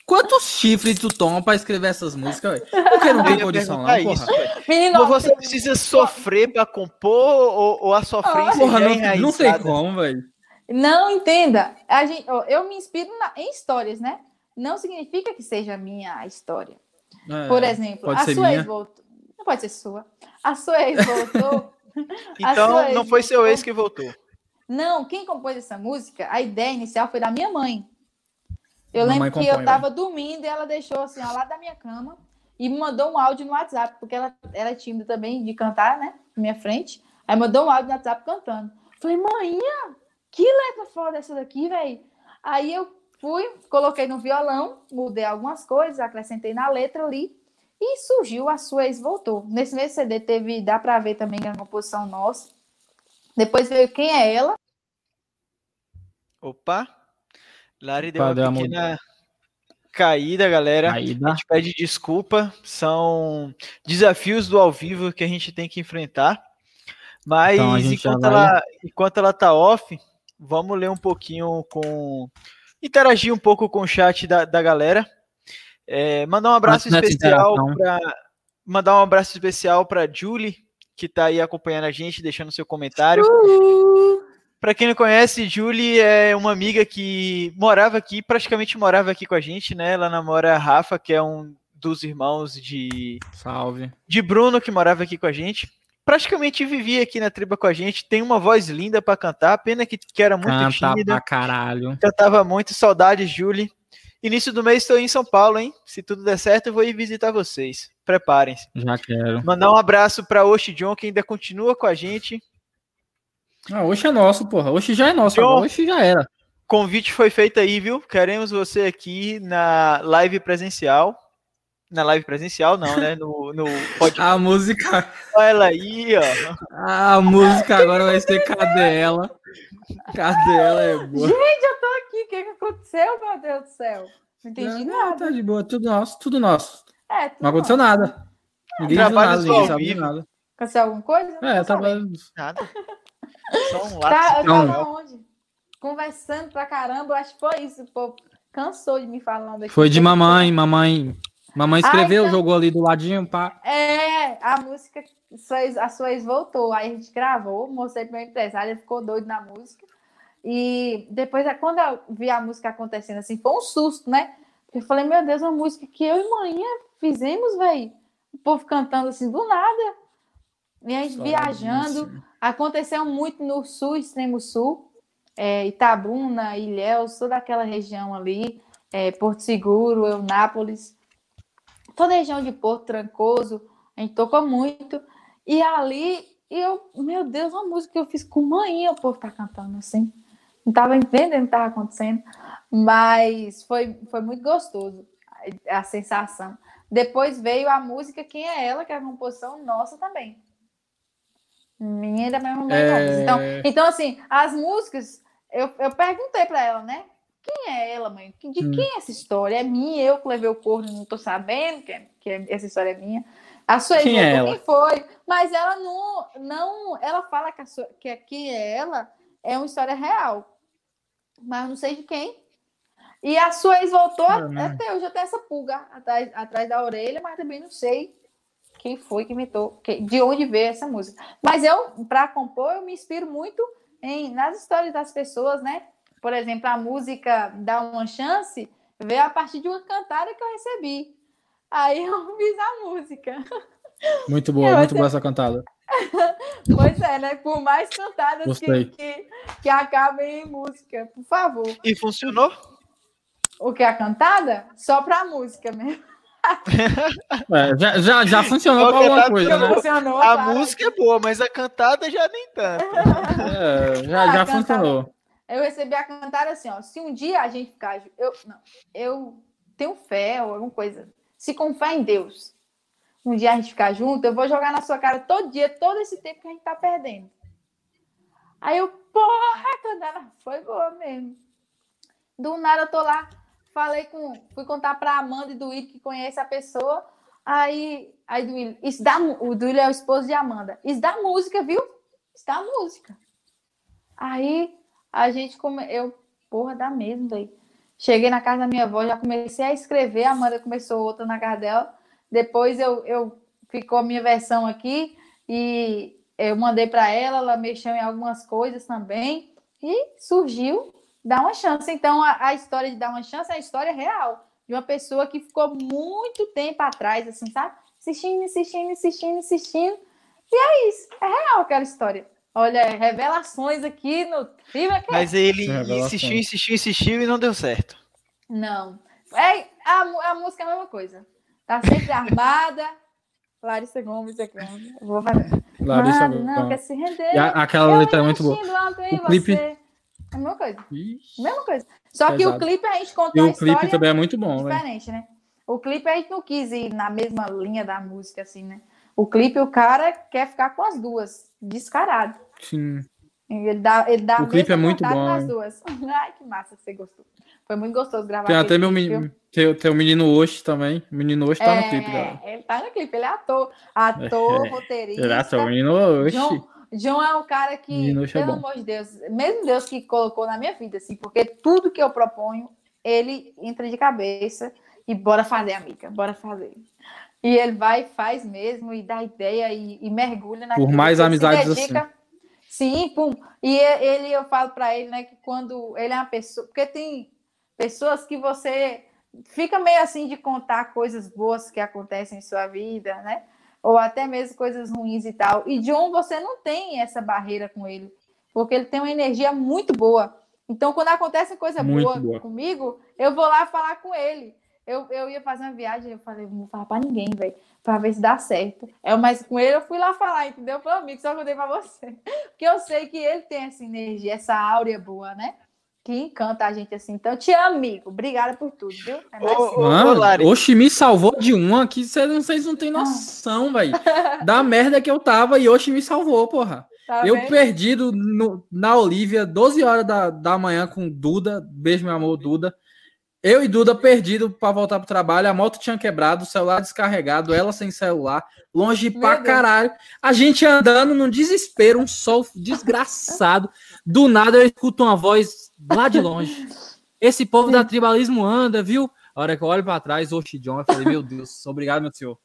Quantos chifres tu toma para escrever essas músicas, velho? Por que não tem condição, não, isso, Menino, você precisa sofrer para compor ou, ou, a sofrência porra, não, não tem como, velho. Não entenda. A gente, eu me inspiro na, em histórias, né? Não significa que seja a minha história. É, Por exemplo, a sua ex voltou. Não pode ser sua. A sua ex voltou. então, ex não foi seu ex que voltou. Não, quem compôs essa música, a ideia inicial foi da minha mãe. Eu lembro que eu estava dormindo e ela deixou assim, ao lado da minha cama e me mandou um áudio no WhatsApp, porque ela, ela é tímida também de cantar, né? Na minha frente. Aí mandou um áudio no WhatsApp cantando. Falei, mãe, que letra foda essa daqui, velho? Aí eu fui, coloquei no violão, mudei algumas coisas, acrescentei na letra ali e surgiu a sua ex voltou. Nesse mesmo CD teve, dá para ver também a composição nossa. Depois veio Quem é Ela? Opa! Lari deu uma pequena caída, galera. Caída. A gente pede desculpa. São desafios do ao vivo que a gente tem que enfrentar. Mas então, enquanto, ela, enquanto ela tá off, vamos ler um pouquinho com. interagir um pouco com o chat da, da galera. É, mandar um abraço especial para mandar um abraço especial para Julie, que está aí acompanhando a gente, deixando seu comentário. Uhul. Para quem não conhece, Julie é uma amiga que morava aqui, praticamente morava aqui com a gente, né? Ela namora a Rafa, que é um dos irmãos de. Salve. De Bruno, que morava aqui com a gente. Praticamente vivia aqui na triba com a gente. Tem uma voz linda para cantar, pena que, que era muito Canta tímida. Pra caralho. Cantava muito, saudades, Julie. Início do mês estou em São Paulo, hein? Se tudo der certo, eu vou ir visitar vocês. Preparem-se. Já quero. Mandar um abraço para Oxi John, que ainda continua com a gente. Ah, Oxi é nosso, porra. Oxi já é nosso, John, Oxi já era. Convite foi feito aí, viu? Queremos você aqui na live presencial. Na live presencial, não, né? No, no podcast. A música. Olha ela aí, ó. A música agora vai ser Cadê ela? Cadê ela? É boa. Gente, eu tô aqui. O que, que aconteceu, meu Deus do céu? Não entendi não, nada. Tá de boa, tudo nosso, tudo nosso. É, tudo não aconteceu nosso. nada. Ninguém viu nada, ninguém sabe nada. Aconteceu alguma coisa? É, eu tava. Nada. Tá, eu tava onde? Conversando pra caramba, acho que foi isso. O povo cansou de me falar. Foi de mamãe, mamãe. Mamãe escreveu, então... jogou ali do ladinho, pá. É, a música, a sua ex voltou, aí a gente gravou, mostrei pro meu empresário, ele ficou doido na música. E depois, quando eu vi a música acontecendo assim, foi um susto, né? Eu falei, meu Deus, uma música que eu e manhã fizemos, velho. O povo cantando assim do nada. E a gente Só viajando. Isso. Aconteceu muito no sul, extremo sul. É, Itabuna, Ilhéus, toda aquela região ali. É, Porto Seguro, Eunápolis. Toda a região de Porto Trancoso. A gente tocou muito. E ali, eu, meu Deus, uma música que eu fiz com manhã, o povo tá cantando assim não estava entendendo o que estava acontecendo, mas foi, foi muito gostoso a, a sensação. Depois veio a música Quem é Ela, que é a composição nossa também. Minha da mesma é... então, então, assim, as músicas, eu, eu perguntei para ela, né? Quem é ela, mãe? De hum. quem é essa história? É minha, eu que levei o corno, não tô sabendo que, que essa história é minha. A sua quem, é ela? quem foi? Mas ela não, não, ela fala que, a sua, que quem é ela é uma história real mas não sei de quem. E a sua ex voltou é, né? até hoje, até essa pulga atrás, atrás da orelha, mas também não sei quem foi que inventou, de onde veio essa música. Mas eu, para compor, eu me inspiro muito em, nas histórias das pessoas, né? Por exemplo, a música Dá Uma Chance veio a partir de uma cantada que eu recebi. Aí eu fiz a música. Muito boa, eu muito boa essa cantada. pois é, né? Por mais cantadas que, que, que, acabem em música, por favor. E funcionou? O que? A cantada? Só pra música mesmo. É, já, já, já funcionou pra alguma coisa, né? Funcionou, a música é boa, mas a cantada já nem tanto. É, já, já funcionou. Eu recebi a cantada assim, ó. Se um dia a gente ficar. Eu, não, eu tenho fé ou alguma coisa. Se com fé em Deus um dia a gente ficar junto, eu vou jogar na sua cara todo dia, todo esse tempo que a gente tá perdendo. Aí eu, porra, Candana, foi boa mesmo. Do nada eu tô lá falei com. Fui contar pra Amanda e Will que conhece a pessoa. Aí, aí Will, isso dá, o Will é o esposo de Amanda. Isso dá música, viu? Isso dá música. Aí a gente come, eu, porra, dá mesmo, velho. Cheguei na casa da minha avó, já comecei a escrever, a Amanda começou outra na casa dela. Depois eu, eu ficou a minha versão aqui e eu mandei para ela, ela mexeu em algumas coisas também e surgiu Dá uma chance. Então, a, a história de dar uma chance é a história real de uma pessoa que ficou muito tempo atrás, assim, sabe? Assistindo, assistindo, assistindo, assistindo. E é isso. É real aquela história. Olha, revelações aqui no Mas ele insistiu, insistiu, insistiu e não deu certo. Não. É, a, a música é a mesma coisa. Tá sempre armada. Larissa Gomes aqui. Vou fazer. Larissa Gomes. Não, quer se render. A, aquela letra é muito boa. O clipe, você. É a mesma coisa. Ixi, mesma coisa. Só que o clipe a gente contou e o clipe também é muito bom, diferente, né? O clipe a gente não quis ir na mesma linha da música, assim, né? O clipe, o cara quer ficar com as duas, descarado. Sim. Ele dá, ele dá o clipe é muito bom. Nas duas. Ai, que massa que você gostou. Foi muito gostoso gravar. Tem até meu menino, tem, tem o menino Osh também. O menino Osh tá é, no clipe, galera. Ele tá no clipe, ele é ator, ator, é, roteirista. Ele é ator, o menino Osh. John, João é um cara que, pelo amor de Deus, mesmo Deus que colocou na minha vida, assim, porque tudo que eu proponho, ele entra de cabeça e bora fazer, amiga, bora fazer. E ele vai e faz mesmo, e dá ideia e, e mergulha naquilo. Por mais amizades assim. Sim, pum. E ele, eu falo para ele, né, que quando ele é uma pessoa, porque tem pessoas que você fica meio assim de contar coisas boas que acontecem em sua vida, né? Ou até mesmo coisas ruins e tal. E John, você não tem essa barreira com ele, porque ele tem uma energia muito boa. Então, quando acontece coisa boa, boa, comigo, eu vou lá falar com ele. Eu, eu ia fazer uma viagem, eu falei, não vou falar pra ninguém, velho, pra ver se dá certo. É, mas com ele eu fui lá falar, entendeu? Pro amigo, só contei pra você. Porque eu sei que ele tem essa energia, essa áurea boa, né? Que encanta a gente assim. Então, te amo, amigo. Obrigada por tudo, viu? É ô, Mano, Oxi me salvou de uma que vocês não têm ah. noção, velho. da merda que eu tava e Oxi me salvou, porra. Tá eu vendo? perdido no, na Olivia, 12 horas da, da manhã com Duda. Beijo, meu amor, Duda. Eu e Duda perdido para voltar pro trabalho. A moto tinha quebrado, o celular descarregado, ela sem celular, longe meu pra Deus. caralho. A gente andando num desespero, um sol desgraçado. Do nada eu escuto uma voz lá de longe. Esse povo da tribalismo anda, viu? A hora que eu olho para trás, oxi, John, eu falei, meu Deus, obrigado, meu senhor.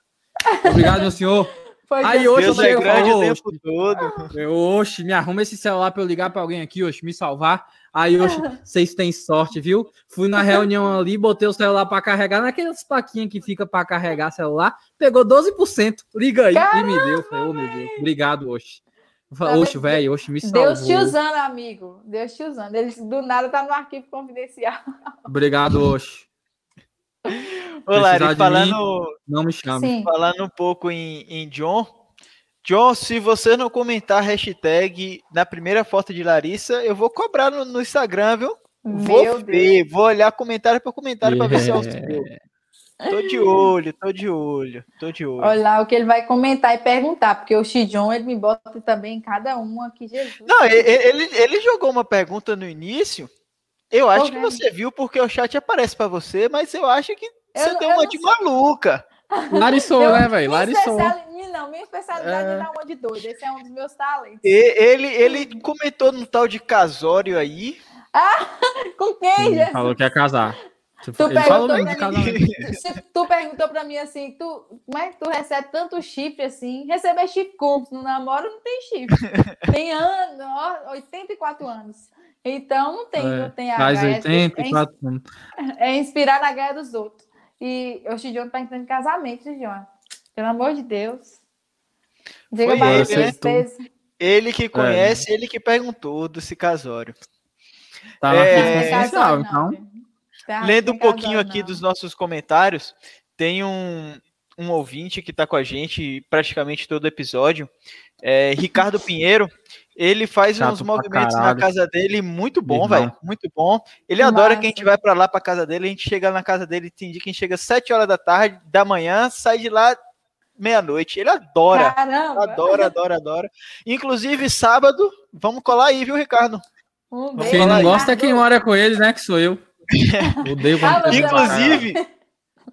Obrigado, meu senhor. Foi Aí hoje Deus chega é grande o tempo todo. Eu, oxe, me arruma esse celular para eu ligar para alguém aqui, oxe, me salvar. Aí hoje vocês têm sorte, viu? Fui na reunião ali, botei o celular para carregar, naquelas plaquinhas que fica para carregar celular, pegou 12%. Liga aí Caramba, e me deu. Falei, oh, meu Deus, obrigado, oxe. Oxe, velho, oxe, me salvou. Deus te usando, amigo. Deus te usando. Ele do nada tá no arquivo confidencial. Obrigado, oxe. Ô, Lari, falando. Mim, não me chame. Sim. Falando um pouco em, em John. John, se você não comentar hashtag na primeira foto de Larissa, eu vou cobrar no, no Instagram, viu? Meu vou ver, Deus. vou olhar comentário por comentário yeah. para ver se é o seu. Tô de olho, tô de olho, tô de olho. Olha lá o que ele vai comentar e perguntar, porque o Xijon ele me bota também em cada um aqui, Jesus. Não, ele, ele, ele jogou uma pergunta no início. Eu acho que você viu porque o chat aparece para você, mas eu acho que você eu, deu uma de sei. maluca. Larissou, né, velho? Larissou. Não, minha especialidade é, é dar uma de doido. Esse é um dos meus talentos. E, ele, ele comentou no tal de casório aí. Ah, com quem, Jesus? Falou que ia casar. Tu perguntou, pra mim, tu perguntou pra mim assim, tu, como é que tu recebe tanto chifre assim? Receber chifre como? No namoro não tem chifre. tem anos, 84 anos. Então não tem, é, não tem a mais 84 é, anos. É inspirar na guerra dos outros. E o Xidion tá entrando em casamento, Xidion. Pelo amor de Deus. Diga Foi ele, né? ele que conhece, é. ele que perguntou desse casório. Tá é, então. Tá, Lendo um pouquinho não. aqui dos nossos comentários, tem um, um ouvinte que está com a gente praticamente todo episódio, é, Ricardo Pinheiro. Ele faz Chato uns movimentos na casa dele muito bom, velho. Muito bom. Ele Nossa. adora que a gente vai para lá para casa dele. A gente chega na casa dele, tem dia que a gente chega às 7 horas da tarde, da manhã, sai de lá meia-noite. Ele adora. Caramba. Adora, adora, adora. Inclusive, sábado, vamos colar aí, viu, Ricardo? Um quem não gosta é quem mora com ele, né? Que sou eu. Odeio quando Inclusive,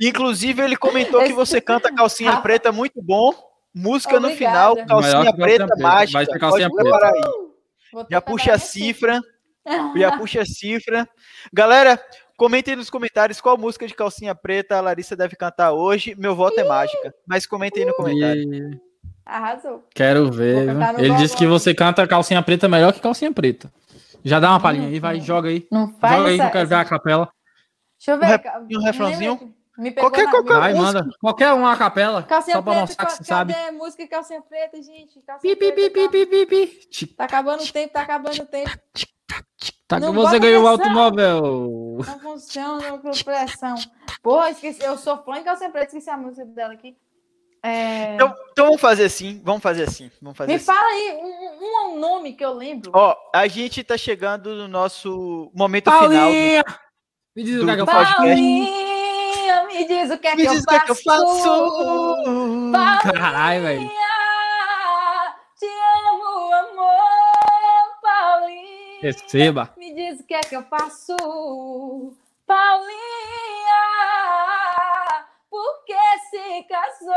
inclusive, ele comentou que você canta calcinha preta muito bom. Música Obrigada. no final, calcinha preta mágica. Vai ser calcinha preta. Aí. Já puxa a cifra. Já puxa a cifra. Galera, Comentem nos comentários qual música de calcinha preta a Larissa deve cantar hoje. Meu voto é mágica. Mas comentem aí no comentário. Arrasou. Quero ver. Ele disse que você canta calcinha preta melhor que calcinha preta. Já dá uma palhinha aí, vai, joga aí. Não faz Joga aí que eu quero ver a capela. Deixa eu ver. Um, um refrãozinho? Me qualquer, qualquer Vai, música. manda. Qualquer uma a capela. Calcinha só pra preta, mostrar que você sabe. Cadê música calcinha preta, gente? Calcinha pi, pi, pi, pi, pi, pi. Tá acabando o tempo, tá acabando o tempo. Tá que você ganhou o automóvel. Não funciona com pressão. Porra, esqueci. Eu sou fã de calcinha preta, esqueci a música dela aqui. É... Então, então, vamos fazer assim, vamos fazer assim, vamos fazer Me assim. fala aí um, um, nome que eu lembro. Ó, a gente tá chegando no nosso momento Paulinha! final. Do, me diz o que, é que eu faço. Paulinha, me diz o que é que, eu, faço. que eu faço. Caralho, velho. Te amo, amor, Paulinha. Receba. Me diz o que é que eu faço. Paulinha, por que se casou?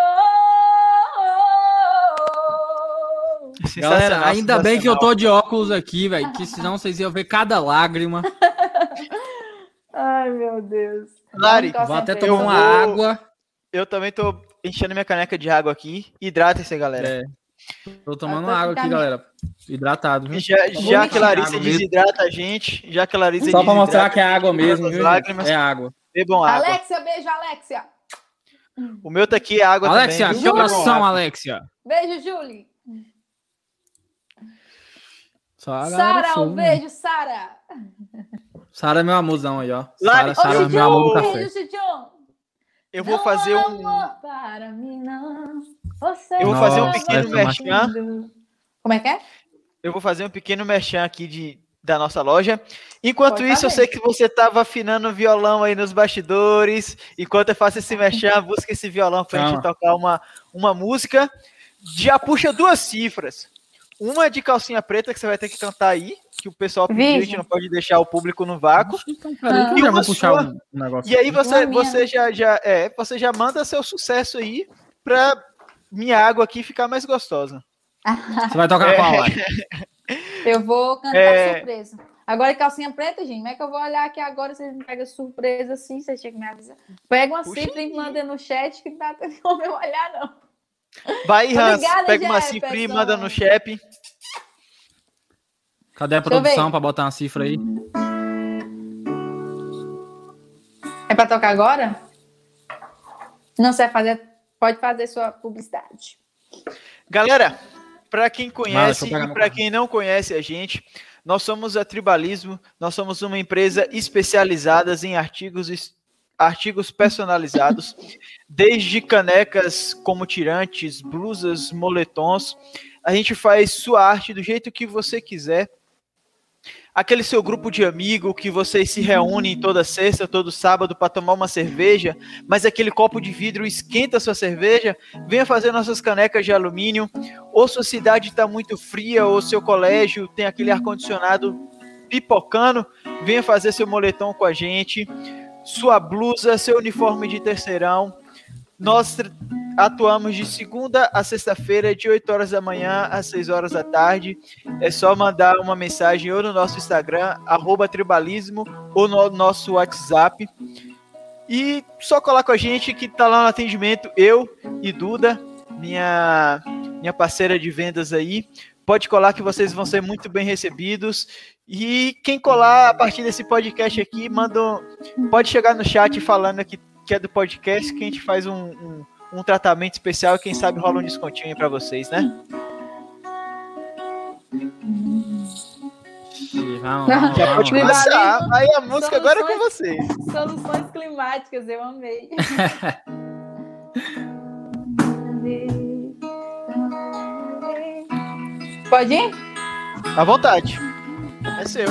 Galera, ainda bem que eu tô de óculos aqui, velho, que senão vocês iam ver cada lágrima. Ai, meu Deus. Lari, vou até tomar uma água. Eu também tô enchendo minha caneca de água aqui. Hidratem-se, galera. É. Tô tomando água aqui, galera. Hidratado, viu? Já, já que Larissa desidrata a gente, já que Larissa Só pra mostrar que é água mesmo, viu? Lágrimas, é água. Bebam água. Alexia, beijo, Alexia. O meu tá aqui, é água Alexia, também. que oração, Alexia? Beijo, Julie. Sara, um beijo, Sara. Sara é meu amorzão aí, ó. Sara, Sara, meu amor do café. Beijo, eu vou fazer um. Para mim, não. Você eu vou fazer um pequeno merchan. Como é que é? Eu vou fazer um pequeno merchan aqui de, da nossa loja. Enquanto Pode isso, eu sei que você estava afinando o violão aí nos bastidores. Enquanto eu faço esse merchan, busca esse violão para a gente tocar uma, uma música. Já puxa duas cifras. Uma de calcinha preta que você vai ter que cantar aí, que o pessoal pediu, a gente não pode deixar o público no vácuo. Então, ah. E, uma puxar um negócio. e aí você, você já, já, é, você já manda seu sucesso aí pra minha água aqui ficar mais gostosa. Você vai tocar é. qual lá? Eu vou cantar é... surpresa. Agora, calcinha preta, gente, como é que eu vou olhar aqui agora? Vocês me pegam surpresa assim, vocês tinham que me avisar. Pega uma Puxa cifra e manda no chat que não dá pra eu olhar, não. Vai, Hans, Obrigada, pega uma cifra e manda no chat. Cadê a produção para botar uma cifra aí? É para tocar agora? Não sei fazer, pode fazer sua publicidade. Galera, para quem conhece e para quem não conhece a gente, nós somos a Tribalismo, nós somos uma empresa especializada em artigos artigos personalizados, desde canecas como tirantes, blusas, moletons. A gente faz sua arte do jeito que você quiser. Aquele seu grupo de amigo que vocês se reúnem toda sexta, todo sábado para tomar uma cerveja, mas aquele copo de vidro esquenta a sua cerveja, venha fazer nossas canecas de alumínio. Ou sua cidade está muito fria, ou seu colégio tem aquele ar-condicionado pipocando, venha fazer seu moletom com a gente sua blusa, seu uniforme de terceirão. Nós atuamos de segunda a sexta-feira, de 8 horas da manhã às 6 horas da tarde. É só mandar uma mensagem ou no nosso Instagram, tribalismo, ou no nosso WhatsApp. E só colar com a gente que tá lá no atendimento, eu e Duda, minha, minha parceira de vendas aí. Pode colar que vocês vão ser muito bem recebidos. E quem colar a partir desse podcast aqui, manda pode chegar no chat falando que, que é do podcast, que a gente faz um, um, um tratamento especial e quem sabe rola um descontinho para vocês, né? Vamos, Já pode começar. Aí a música Soluções, agora é com vocês. Soluções climáticas, eu amei. Pode ir? À vontade. É seu.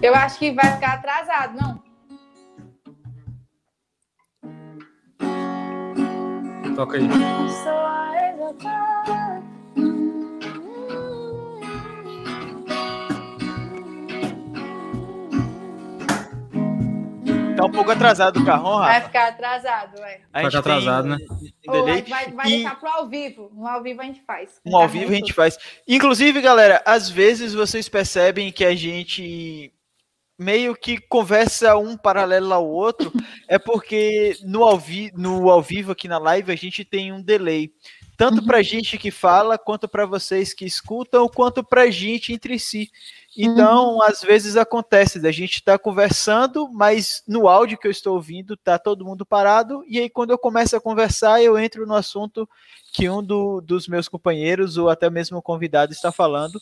Eu acho que vai ficar atrasado, não? Toca aí. Tá um pouco atrasado o carrão, Rafa. Vai ficar atrasado, é. Vai ficar atrasado, né? Ou, vai, vai e... deixar pro ao vivo. Um ao vivo a gente faz. Um ao vivo a gente faz. Inclusive, galera, às vezes vocês percebem que a gente meio que conversa um paralelo ao outro, é porque no ao, vi no ao vivo aqui na live a gente tem um delay. Tanto para gente que fala, quanto para vocês que escutam, quanto para gente entre si. Então, uhum. às vezes acontece da gente estar tá conversando, mas no áudio que eu estou ouvindo tá todo mundo parado, e aí quando eu começo a conversar, eu entro no assunto que um do, dos meus companheiros ou até mesmo o convidado está falando.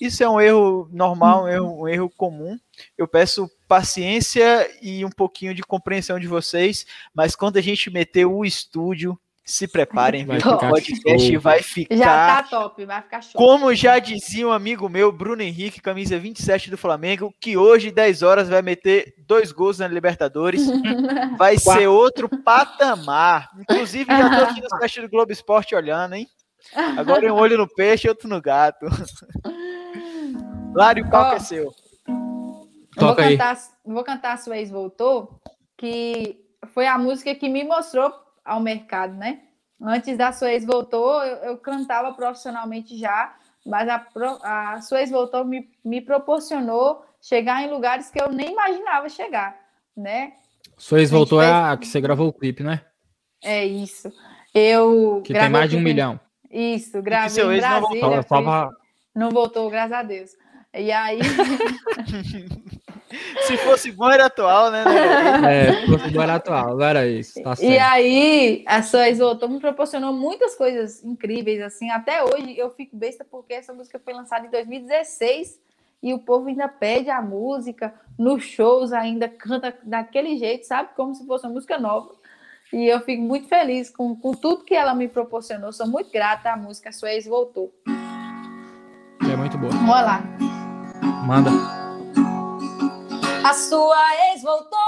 Isso é um erro normal, um erro, um erro comum. Eu peço paciência e um pouquinho de compreensão de vocês, mas quando a gente meter o estúdio, se preparem, vai viu? O podcast show. vai ficar. Já tá top, vai ficar show. Como já dizia um amigo meu, Bruno Henrique, camisa 27 do Flamengo, que hoje, 10 horas, vai meter dois gols na Libertadores. Vai ser outro patamar. Inclusive, já tô aqui no site do Globo Esporte olhando, hein? Agora um olho no peixe e outro no gato. Lário, o palco oh, é seu. Vou cantar, vou cantar Sua Ex Voltou, que foi a música que me mostrou ao mercado, né? Antes da Suez Voltou, eu, eu cantava profissionalmente já, mas a, a Suez Voltou me, me proporcionou chegar em lugares que eu nem imaginava chegar, né? Suez Voltou fez... é a que você gravou o clipe, né? É isso. Eu que tem mais de um milhão. Isso, gravei em Brasília. Não, voltou, não voltou, graças a Deus. E aí. Se fosse bom, era atual, né? É, se fosse bom, era atual. Agora é isso. Tá e aí, a sua Isotou me proporcionou muitas coisas incríveis, assim. Até hoje eu fico besta porque essa música foi lançada em 2016 e o povo ainda pede a música nos shows, ainda canta daquele jeito, sabe? Como se fosse uma música nova. E eu fico muito feliz com, com tudo que ela me proporcionou. Sou muito grata à música Sua Ex Voltou. É muito boa. Vamos lá. Manda. A sua ex voltou,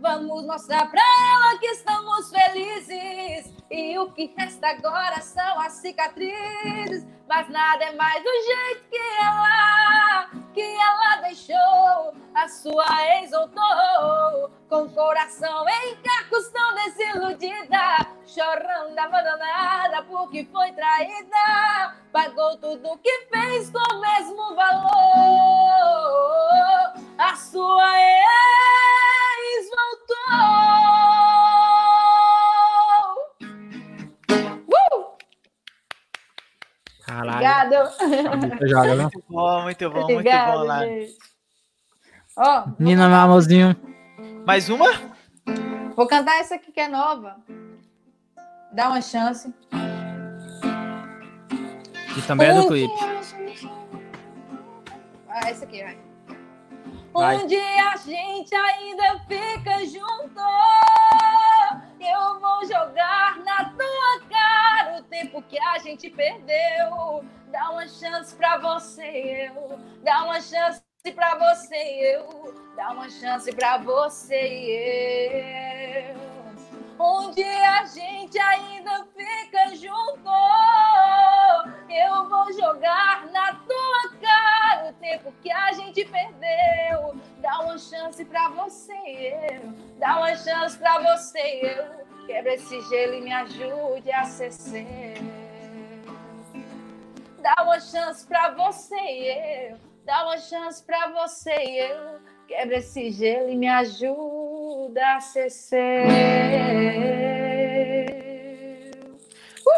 vamos mostrar pra ela que estamos felizes. E o que resta agora são as cicatrizes. Mas nada é mais do jeito que ela, que ela deixou. A sua ex voltou, com o coração em cacos tão desiludida. Chorando abandonada porque foi traída. Pagou tudo que fez com o mesmo valor. A sua ex voltou. Uh! Caralho. Obrigado. Joga, né? Muito bom, muito bom, Obrigado, muito bom lá. Ó, Nina, meu amorzinho. Mais uma? Vou cantar essa aqui que é nova. Dá uma chance. E também é do clipe. Ah, essa aqui, vai. Vai. Onde a gente ainda fica junto, eu vou jogar na tua cara o tempo que a gente perdeu. Dá uma chance pra você, eu. Dá uma chance pra você, eu. Dá uma chance pra você eu onde a gente ainda fica junto. Eu vou jogar na tua cara o tempo que a gente perdeu. Dá uma chance pra você, eu. Dá uma chance pra você, eu. Quebra esse gelo e me ajude a ser seu. Dá uma chance pra você, eu. Dá uma chance pra você, eu. Quebra esse gelo e me ajuda a ser seu. Uh!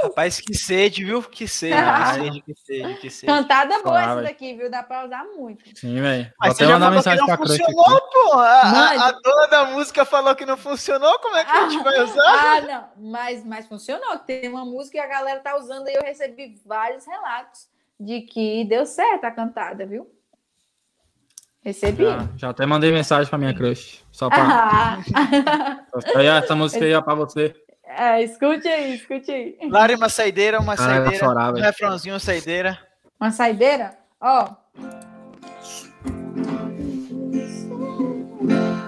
Rapaz, que sede, viu? Que sede, que sede, que sede, que sede. Cantada boa essa daqui, viu? Dá pra usar muito. Sim, velho. Mas você já falou mensagem que não funcionou, pô. A, a, a, dona da música falou que não funcionou, como é que a gente vai usar? Ah, não. Mas, mas funcionou. Tem uma música que a galera tá usando e eu recebi vários relatos de que deu certo a cantada, viu? Recebi. Já, já até mandei mensagem para minha crush. Só para. Ah. essa música aí é para você. É, escute aí, escute aí. Lari, uma saideira, uma Cara, saideira. Chorar, um refrãozinho, uma saideira. Uma saideira? Ó.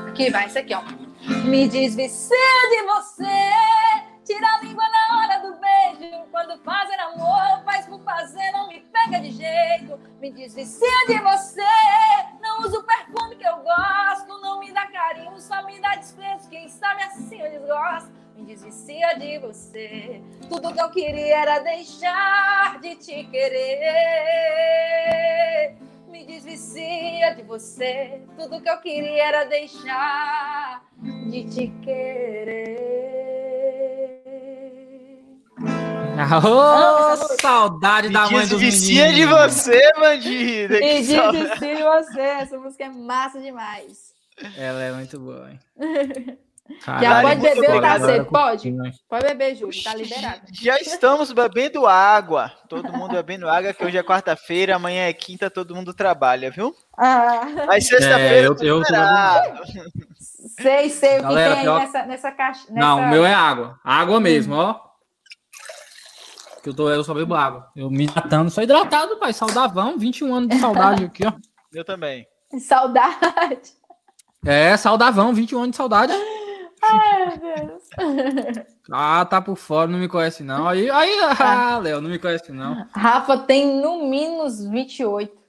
Aqui vai, isso aqui, ó. Me desvicia de você, tira a língua na Quando fazer amor, faz por fazer, não me pega de jeito. Me desvicia de você, não usa o perfume que eu gosto, não me dá carinho, só me dá gosto me desvicia de você. Tudo que eu queria era deixar de te querer. Me desvicia de você. Tudo que eu queria era deixar de te querer. Oh, saudade da mãe do menino. de você, bandido. Me desvicia de você. Essa música é massa demais. Ela é muito boa, hein? Já pode beber o cacete? Pode. Pode beber, Júlio. Tá liberado. Já estamos bebendo água. Todo mundo bebendo água, que hoje é quarta-feira, amanhã é quinta, todo mundo trabalha, viu? Ah. Mas sexta-feira é, eu, eu Sei, sei o que Galera, tem aí nessa, nessa caixa. Nessa... Não, o meu é água. Água mesmo, hum. ó. Que eu, tô, eu só bebo água. Eu me hidratando, sou hidratado, pai. Saudavão, 21 anos de saudade aqui, ó. Eu também. Saudade. É, saudavão, 21 anos de saudade. Ai, meu Deus. Ah, tá por fora, não me conhece não. Aí, aí, ah, Léo, não me conhece não. Rafa tem no mínimo 28.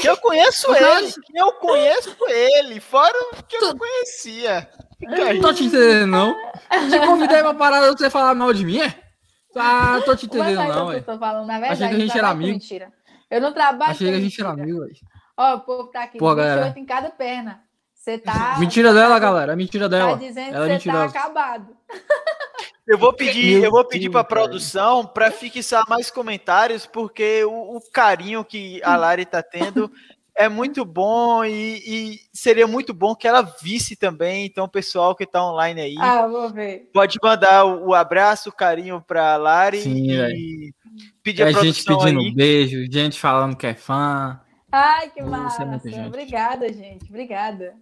Que eu conheço ele, eu conheço ele, fora o que eu não conhecia. Não tô te entendendo, não. Te convidei pra parar você falar mal de mim, é? Ah, tô te entendendo, não, eu tô falando, na verdade, Achei que a gente era amigo. Mentira. Eu não trabalho Achei que a gente era amigo, velho. Ó, o povo tá aqui, Pô, 28 galera. em cada perna. Você tá. Mentira dela, galera. É mentira dela. Tá dizendo Ela é que você tá acabado. Eu vou pedir, eu vou pedir para produção para fixar mais comentários, porque o, o, carinho que a Lari tá tendo é muito bom e, e, seria muito bom que ela visse também. Então, o pessoal que tá online aí, ah, vou ver. pode mandar o, o abraço, o carinho para Lari Sim, e véio. pedir a é produção gente pedindo aí. beijo, gente falando que é fã. Ai, que massa. É Obrigada, gente. Obrigada.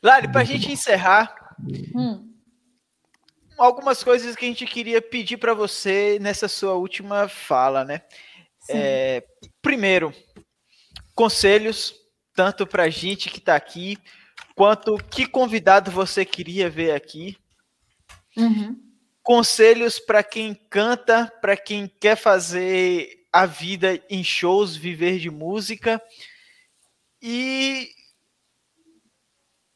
Lari, para a gente encerrar, hum. algumas coisas que a gente queria pedir para você nessa sua última fala, né? É, primeiro, conselhos, tanto para a gente que está aqui, quanto que convidado você queria ver aqui. Uhum. Conselhos para quem canta, para quem quer fazer a vida em shows, viver de música. E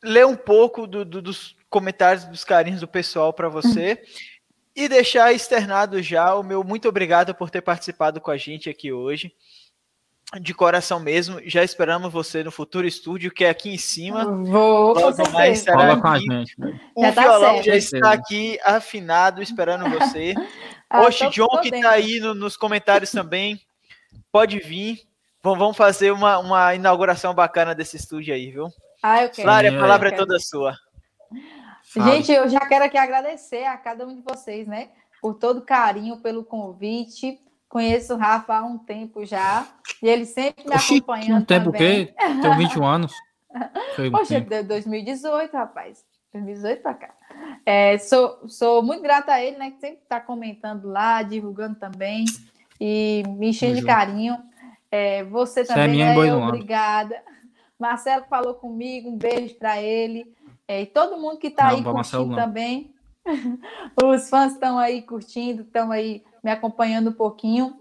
ler um pouco do, do, dos comentários, dos carinhos do pessoal para você e deixar externado já o meu muito obrigado por ter participado com a gente aqui hoje. De coração mesmo, já esperamos você no futuro estúdio, que é aqui em cima. Vou, Logo mais estará aqui. Gente, o já violão tá já está aqui afinado, esperando você. ah, Oxe, John, que está aí no, nos comentários também, pode vir. Vamos fazer uma, uma inauguração bacana desse estúdio aí, viu? Ah, eu quero. Clara, a palavra é toda sua. Gente, eu já quero aqui agradecer a cada um de vocês, né? Por todo o carinho, pelo convite. Conheço o Rafa há um tempo já. E ele sempre me Oxi, acompanhando. Um tempo o quê? Tenho 21 anos. Foi Poxa, de 2018, rapaz. 2018 para cá. É, sou, sou muito grata a ele, né? Que sempre está comentando lá, divulgando também. E me enchendo de carinho. É, você também, você é minha né? Obrigada. Marcelo falou comigo, um beijo para ele. É, e todo mundo que está aí curtindo Marcelo, também. Os fãs estão aí curtindo, estão aí me acompanhando um pouquinho.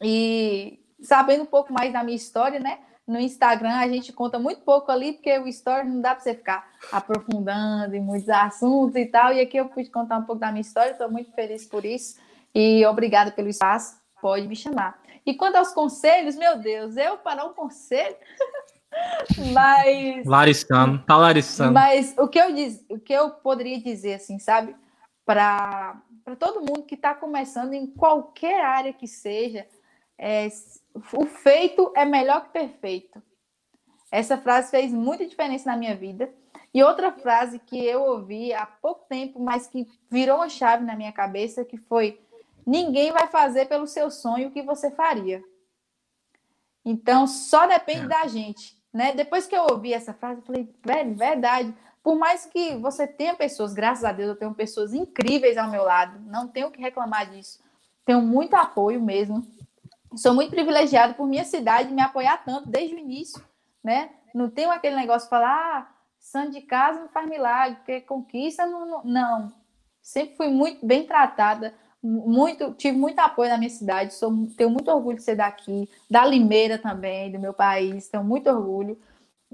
E sabendo um pouco mais da minha história, né? No Instagram a gente conta muito pouco ali, porque o story não dá para você ficar aprofundando em muitos assuntos e tal. E aqui eu pude contar um pouco da minha história, estou muito feliz por isso. E obrigada pelo espaço, pode me chamar. E quanto aos conselhos, meu Deus, eu para um conselho. Mas. Larissando, tá larissando. Mas o que eu, diz, o que eu poderia dizer, assim, sabe? Para todo mundo que está começando em qualquer área que seja, é, o feito é melhor que perfeito. Essa frase fez muita diferença na minha vida. E outra frase que eu ouvi há pouco tempo, mas que virou uma chave na minha cabeça, que foi: ninguém vai fazer pelo seu sonho o que você faria. Então, só depende é. da gente. Né? Depois que eu ouvi essa frase, eu falei, velho, verdade. Por mais que você tenha pessoas, graças a Deus, eu tenho pessoas incríveis ao meu lado, não tenho que reclamar disso. Tenho muito apoio mesmo. Sou muito privilegiado por minha cidade me apoiar tanto desde o início, né? Não tenho aquele negócio de falar, ah, santo de casa não faz milagre, porque conquista não, não. não. Sempre fui muito bem tratada, muito, tive muito apoio na minha cidade, sou, tenho muito orgulho de ser daqui, da Limeira também, do meu país, tenho muito orgulho.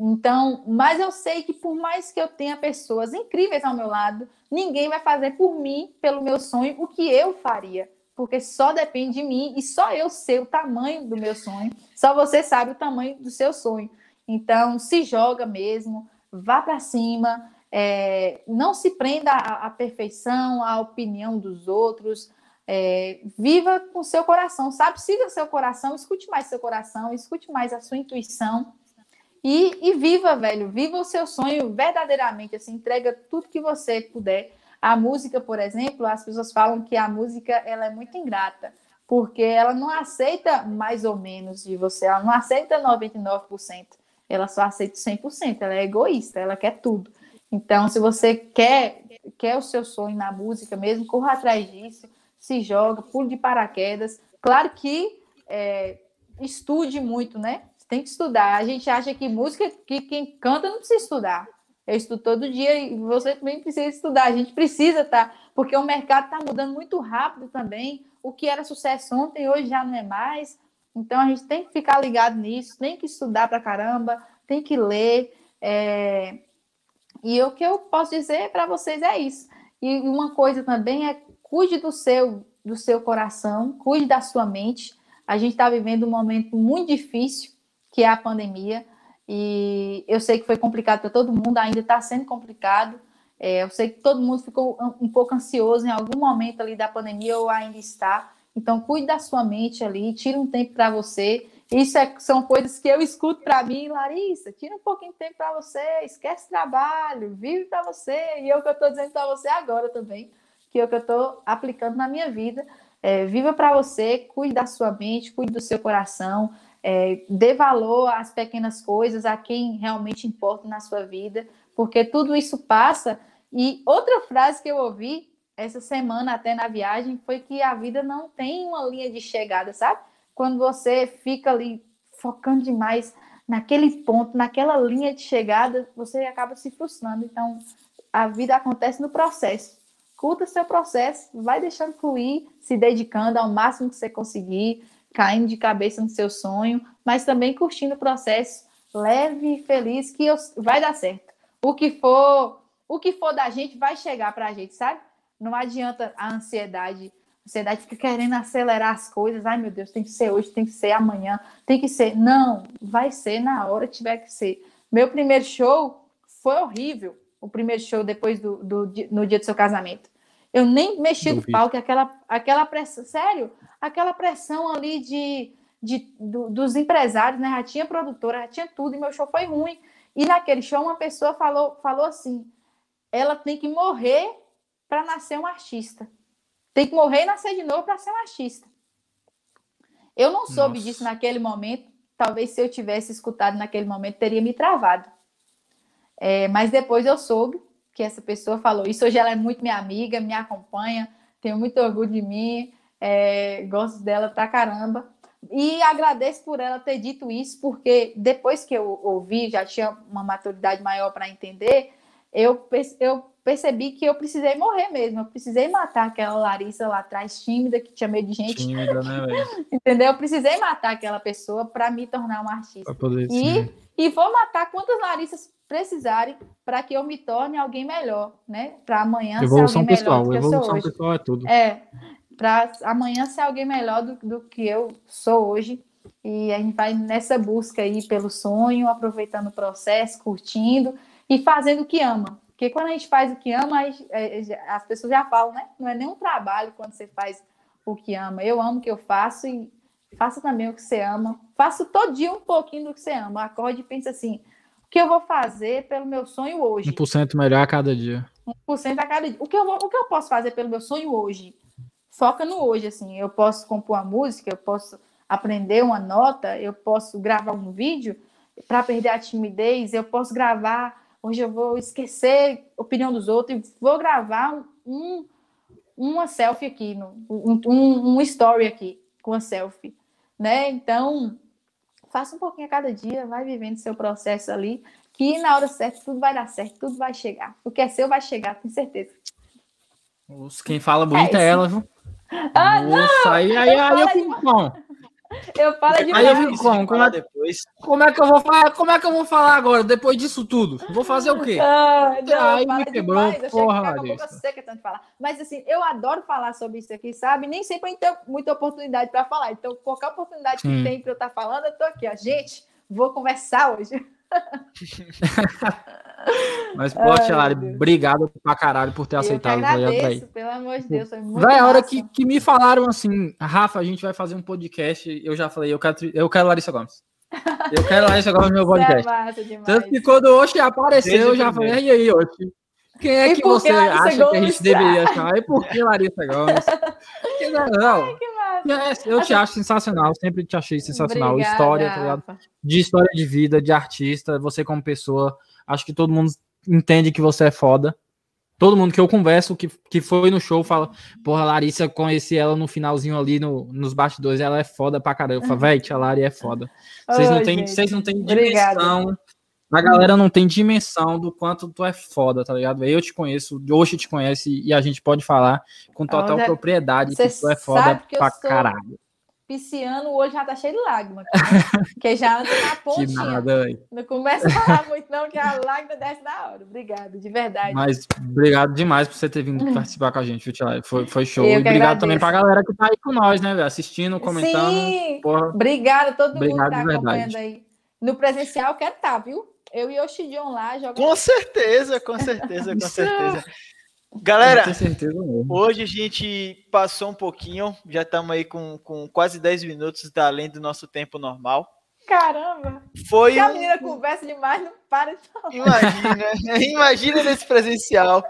Então, mas eu sei que por mais que eu tenha pessoas incríveis ao meu lado, ninguém vai fazer por mim, pelo meu sonho, o que eu faria. Porque só depende de mim e só eu sei o tamanho do meu sonho. Só você sabe o tamanho do seu sonho. Então, se joga mesmo, vá para cima, é, não se prenda à, à, perfeição, à opinião dos outros. É, viva com seu coração, sabe? Siga seu coração, escute mais seu coração, escute mais a sua intuição e, e viva, velho, viva o seu sonho verdadeiramente, assim, entrega tudo que você puder. A música, por exemplo, as pessoas falam que a música ela é muito ingrata, porque ela não aceita mais ou menos de você, ela não aceita 99%, ela só aceita 100%, ela é egoísta, ela quer tudo. Então, se você quer quer o seu sonho na música mesmo, corra atrás disso, se joga, pule de paraquedas. Claro que é, estude muito, né? Tem que estudar. A gente acha que música, que quem canta não precisa estudar. Eu estudo todo dia e você também precisa estudar. A gente precisa tá, porque o mercado está mudando muito rápido também. O que era sucesso ontem, hoje já não é mais. Então a gente tem que ficar ligado nisso, tem que estudar para caramba, tem que ler. É... E o que eu posso dizer para vocês é isso. E uma coisa também é cuide do seu, do seu coração, cuide da sua mente. A gente está vivendo um momento muito difícil que é a pandemia. E eu sei que foi complicado para todo mundo, ainda está sendo complicado. É, eu sei que todo mundo ficou um pouco ansioso em algum momento ali da pandemia ou ainda está. Então, cuide da sua mente ali, tira um tempo para você. Isso é, são coisas que eu escuto para mim, Larissa. Tira um pouquinho de tempo para você, esquece trabalho, vive para você. E é o que eu estou dizendo para você agora também, que é o que eu estou aplicando na minha vida. É, viva para você, cuide da sua mente, cuide do seu coração é, dê valor às pequenas coisas, a quem realmente importa na sua vida, porque tudo isso passa. E outra frase que eu ouvi essa semana, até na viagem, foi que a vida não tem uma linha de chegada, sabe? Quando você fica ali focando demais naquele ponto, naquela linha de chegada, você acaba se frustrando. Então, a vida acontece no processo. Curta seu processo, vai deixando fluir, se dedicando ao máximo que você conseguir, caindo de cabeça no seu sonho, mas também curtindo o processo leve e feliz que eu, vai dar certo. O que for, o que for da gente vai chegar para a gente, sabe? Não adianta a ansiedade. A ansiedade fica querendo acelerar as coisas. Ai, meu Deus, tem que ser hoje, tem que ser amanhã, tem que ser. Não, vai ser na hora que tiver que ser. Meu primeiro show foi horrível. O primeiro show depois do, do no dia do seu casamento. Eu nem mexi no palco, aquela, aquela pressão, sério, aquela pressão ali de, de do, dos empresários, né? Já tinha produtora, já tinha tudo, e meu show foi ruim. E naquele show, uma pessoa falou, falou assim: ela tem que morrer para nascer um artista. Tem que morrer e nascer de novo para ser um artista. Eu não soube Nossa. disso naquele momento. Talvez se eu tivesse escutado naquele momento, teria me travado. É, mas depois eu soube que essa pessoa falou isso. Hoje ela é muito minha amiga, me acompanha, tenho muito orgulho de mim, é, gosto dela pra caramba. E agradeço por ela ter dito isso, porque depois que eu ouvi, já tinha uma maturidade maior para entender, eu, eu percebi que eu precisei morrer mesmo. Eu precisei matar aquela Larissa lá atrás, tímida, que tinha medo de gente. Tímida, né, Entendeu? Eu precisei matar aquela pessoa para me tornar uma artista. E, e vou matar quantas Larissas precisarem para que eu me torne alguém melhor, né? Para amanhã evolução ser alguém pessoal, melhor do que eu sou hoje. pessoal é tudo. É, para amanhã ser alguém melhor do, do que eu sou hoje. E a gente vai nessa busca aí pelo sonho, aproveitando o processo, curtindo e fazendo o que ama. Porque quando a gente faz o que ama, é, as pessoas já falam, né? Não é nem um trabalho quando você faz o que ama. Eu amo o que eu faço e faça também o que você ama. Faça todo dia um pouquinho do que você ama. Acorde e pense assim: o que eu vou fazer pelo meu sonho hoje? 1% melhor a cada dia. 1% a cada dia. O que, eu vou, o que eu posso fazer pelo meu sonho hoje? Foca no hoje, assim. Eu posso compor uma música, eu posso aprender uma nota, eu posso gravar um vídeo para perder a timidez, eu posso gravar. Hoje eu vou esquecer a opinião dos outros e vou gravar um, uma selfie aqui, um, um, um story aqui com a selfie, né? Então, faça um pouquinho a cada dia, vai vivendo seu processo ali, que na hora certa tudo vai dar certo, tudo vai chegar. O que é seu vai chegar, tenho certeza. Quem fala bonito é, é ela, viu? Ah, Nossa, não! aí, aí, aí eu fico bom. Eu falo demais. Aí eu fico como? Como é, depois. como é que eu vou falar? Como é que eu vou falar agora, depois disso tudo? Vou fazer o quê? Ah, não, aí me quebrou, demais. porra, eu boca seca tanto falar. Mas assim, eu adoro falar sobre isso aqui, sabe? Nem sempre eu tenho muita oportunidade para falar. Então, qualquer oportunidade que tem para eu estar tá falando, eu tô aqui, ó. Gente, vou conversar hoje. Mas, pô, Lari, obrigado pra caralho por ter eu aceitado o projeto aí. Pelo amor de Deus, foi muito Vai, a hora que, que me falaram assim, Rafa, a gente vai fazer um podcast, eu já falei, eu quero, eu quero Larissa Gomes. Eu quero Larissa Gomes no meu é podcast. É Tanto que quando o Oxi apareceu, eu já falei, e aí, Oxi? Quem é que você Larissa acha Gomes? que a gente deveria chamar? E por que Larissa Gomes? não, Ai, é, eu te acho sensacional, sempre te achei sensacional. Obrigada. História, tá ligado? De história de vida, de artista, você como pessoa. Acho que todo mundo entende que você é foda. Todo mundo que eu converso, que, que foi no show, fala: Porra, Larissa, conheci ela no finalzinho ali no, nos bastidores, ela é foda pra caramba. Eu falo, véi, tia Lari é foda. Vocês não têm, vocês não têm dimensão. A galera não tem dimensão do quanto tu é foda, tá ligado? Eu te conheço, hoje te conhece e a gente pode falar com total Olha, propriedade que tu é foda pra caralho. Pisciano hoje já tá cheio de lágrimas. que já anda na pontinha. Que nada, não começa a falar muito, não, que a lágrima desce na hora. Obrigado, de verdade. Mas obrigado demais por você ter vindo participar com a gente, Foi, foi show. e obrigado agradeço. também pra galera que tá aí com nós, né, assistindo, comentando. Sim, porra. obrigada a todo obrigado mundo que tá acompanhando aí. No presencial, quero estar, tá, viu? Eu e o Shidion lá jogando. Com certeza, com certeza, com certeza. Galera, hoje a gente passou um pouquinho, já estamos aí com, com quase 10 minutos da além do nosso tempo normal. Caramba! Foi Se um... a menina conversa demais, não para de falar. Imagina, imagina nesse presencial.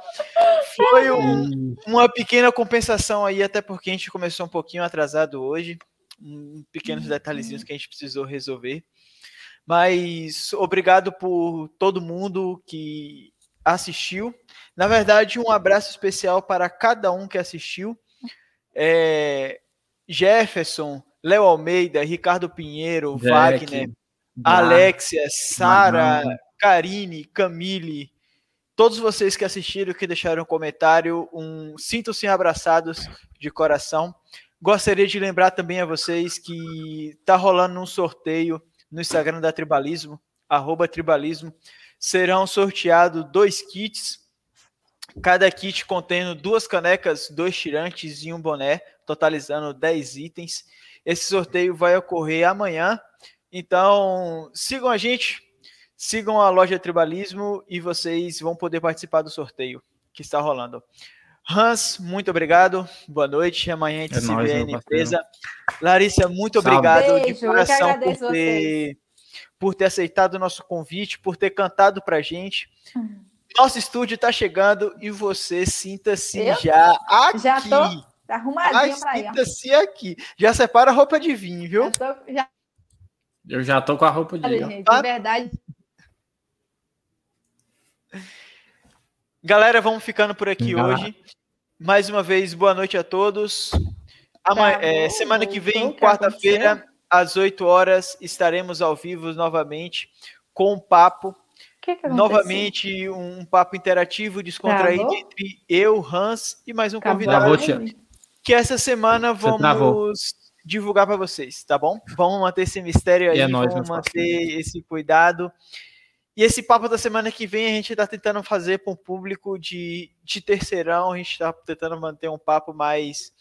Foi um, uma pequena compensação aí, até porque a gente começou um pouquinho atrasado hoje. Um, pequenos uhum. detalhezinhos que a gente precisou resolver. Mas obrigado por todo mundo que assistiu. Na verdade, um abraço especial para cada um que assistiu. É, Jefferson, Léo Almeida, Ricardo Pinheiro, Jack, Wagner, Alexia, Sara, Karine, Camille, todos vocês que assistiram, que deixaram um comentário, um sintam-se abraçados de coração. Gostaria de lembrar também a vocês que está rolando um sorteio no Instagram da Tribalismo, arroba Tribalismo. Serão sorteados dois kits Cada kit contendo duas canecas, dois tirantes e um boné, totalizando 10 itens. Esse sorteio vai ocorrer amanhã. Então, sigam a gente, sigam a loja Tribalismo e vocês vão poder participar do sorteio que está rolando. Hans, muito obrigado. Boa noite. Amanhã a gente é se nóis, vê na empresa. Larissa, muito Salve. obrigado Beijo, de coração por ter, por ter aceitado o nosso convite, por ter cantado pra gente. Uhum. Nosso estúdio está chegando e você sinta-se já aqui. Já tô arrumadinha para ir. Sinta-se aqui. Já separa a roupa de vinho, viu? Já tô, já... Eu já tô com a roupa de vinho. De verdade. Galera, vamos ficando por aqui hoje. Mais uma vez, boa noite a todos. Amanhã, tá é, semana que vem, quarta-feira, às 8 horas, estaremos ao vivo novamente com um papo que que Novamente, um papo interativo, descontraído entre eu, Hans e mais um convidado. que essa semana vamos divulgar para vocês, tá bom? Vamos manter esse mistério aí, é nóis, vamos manter esse cuidado. E esse papo da semana que vem a gente está tentando fazer para um público de, de terceirão, a gente está tentando manter um papo mais,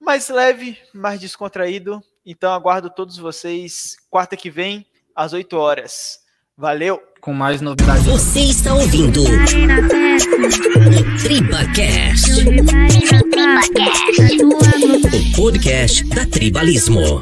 mais leve, mais descontraído. Então aguardo todos vocês quarta que vem, às 8 horas. Valeu! Com mais novidades. Você está ouvindo o TribaCast. O podcast da Tribalismo.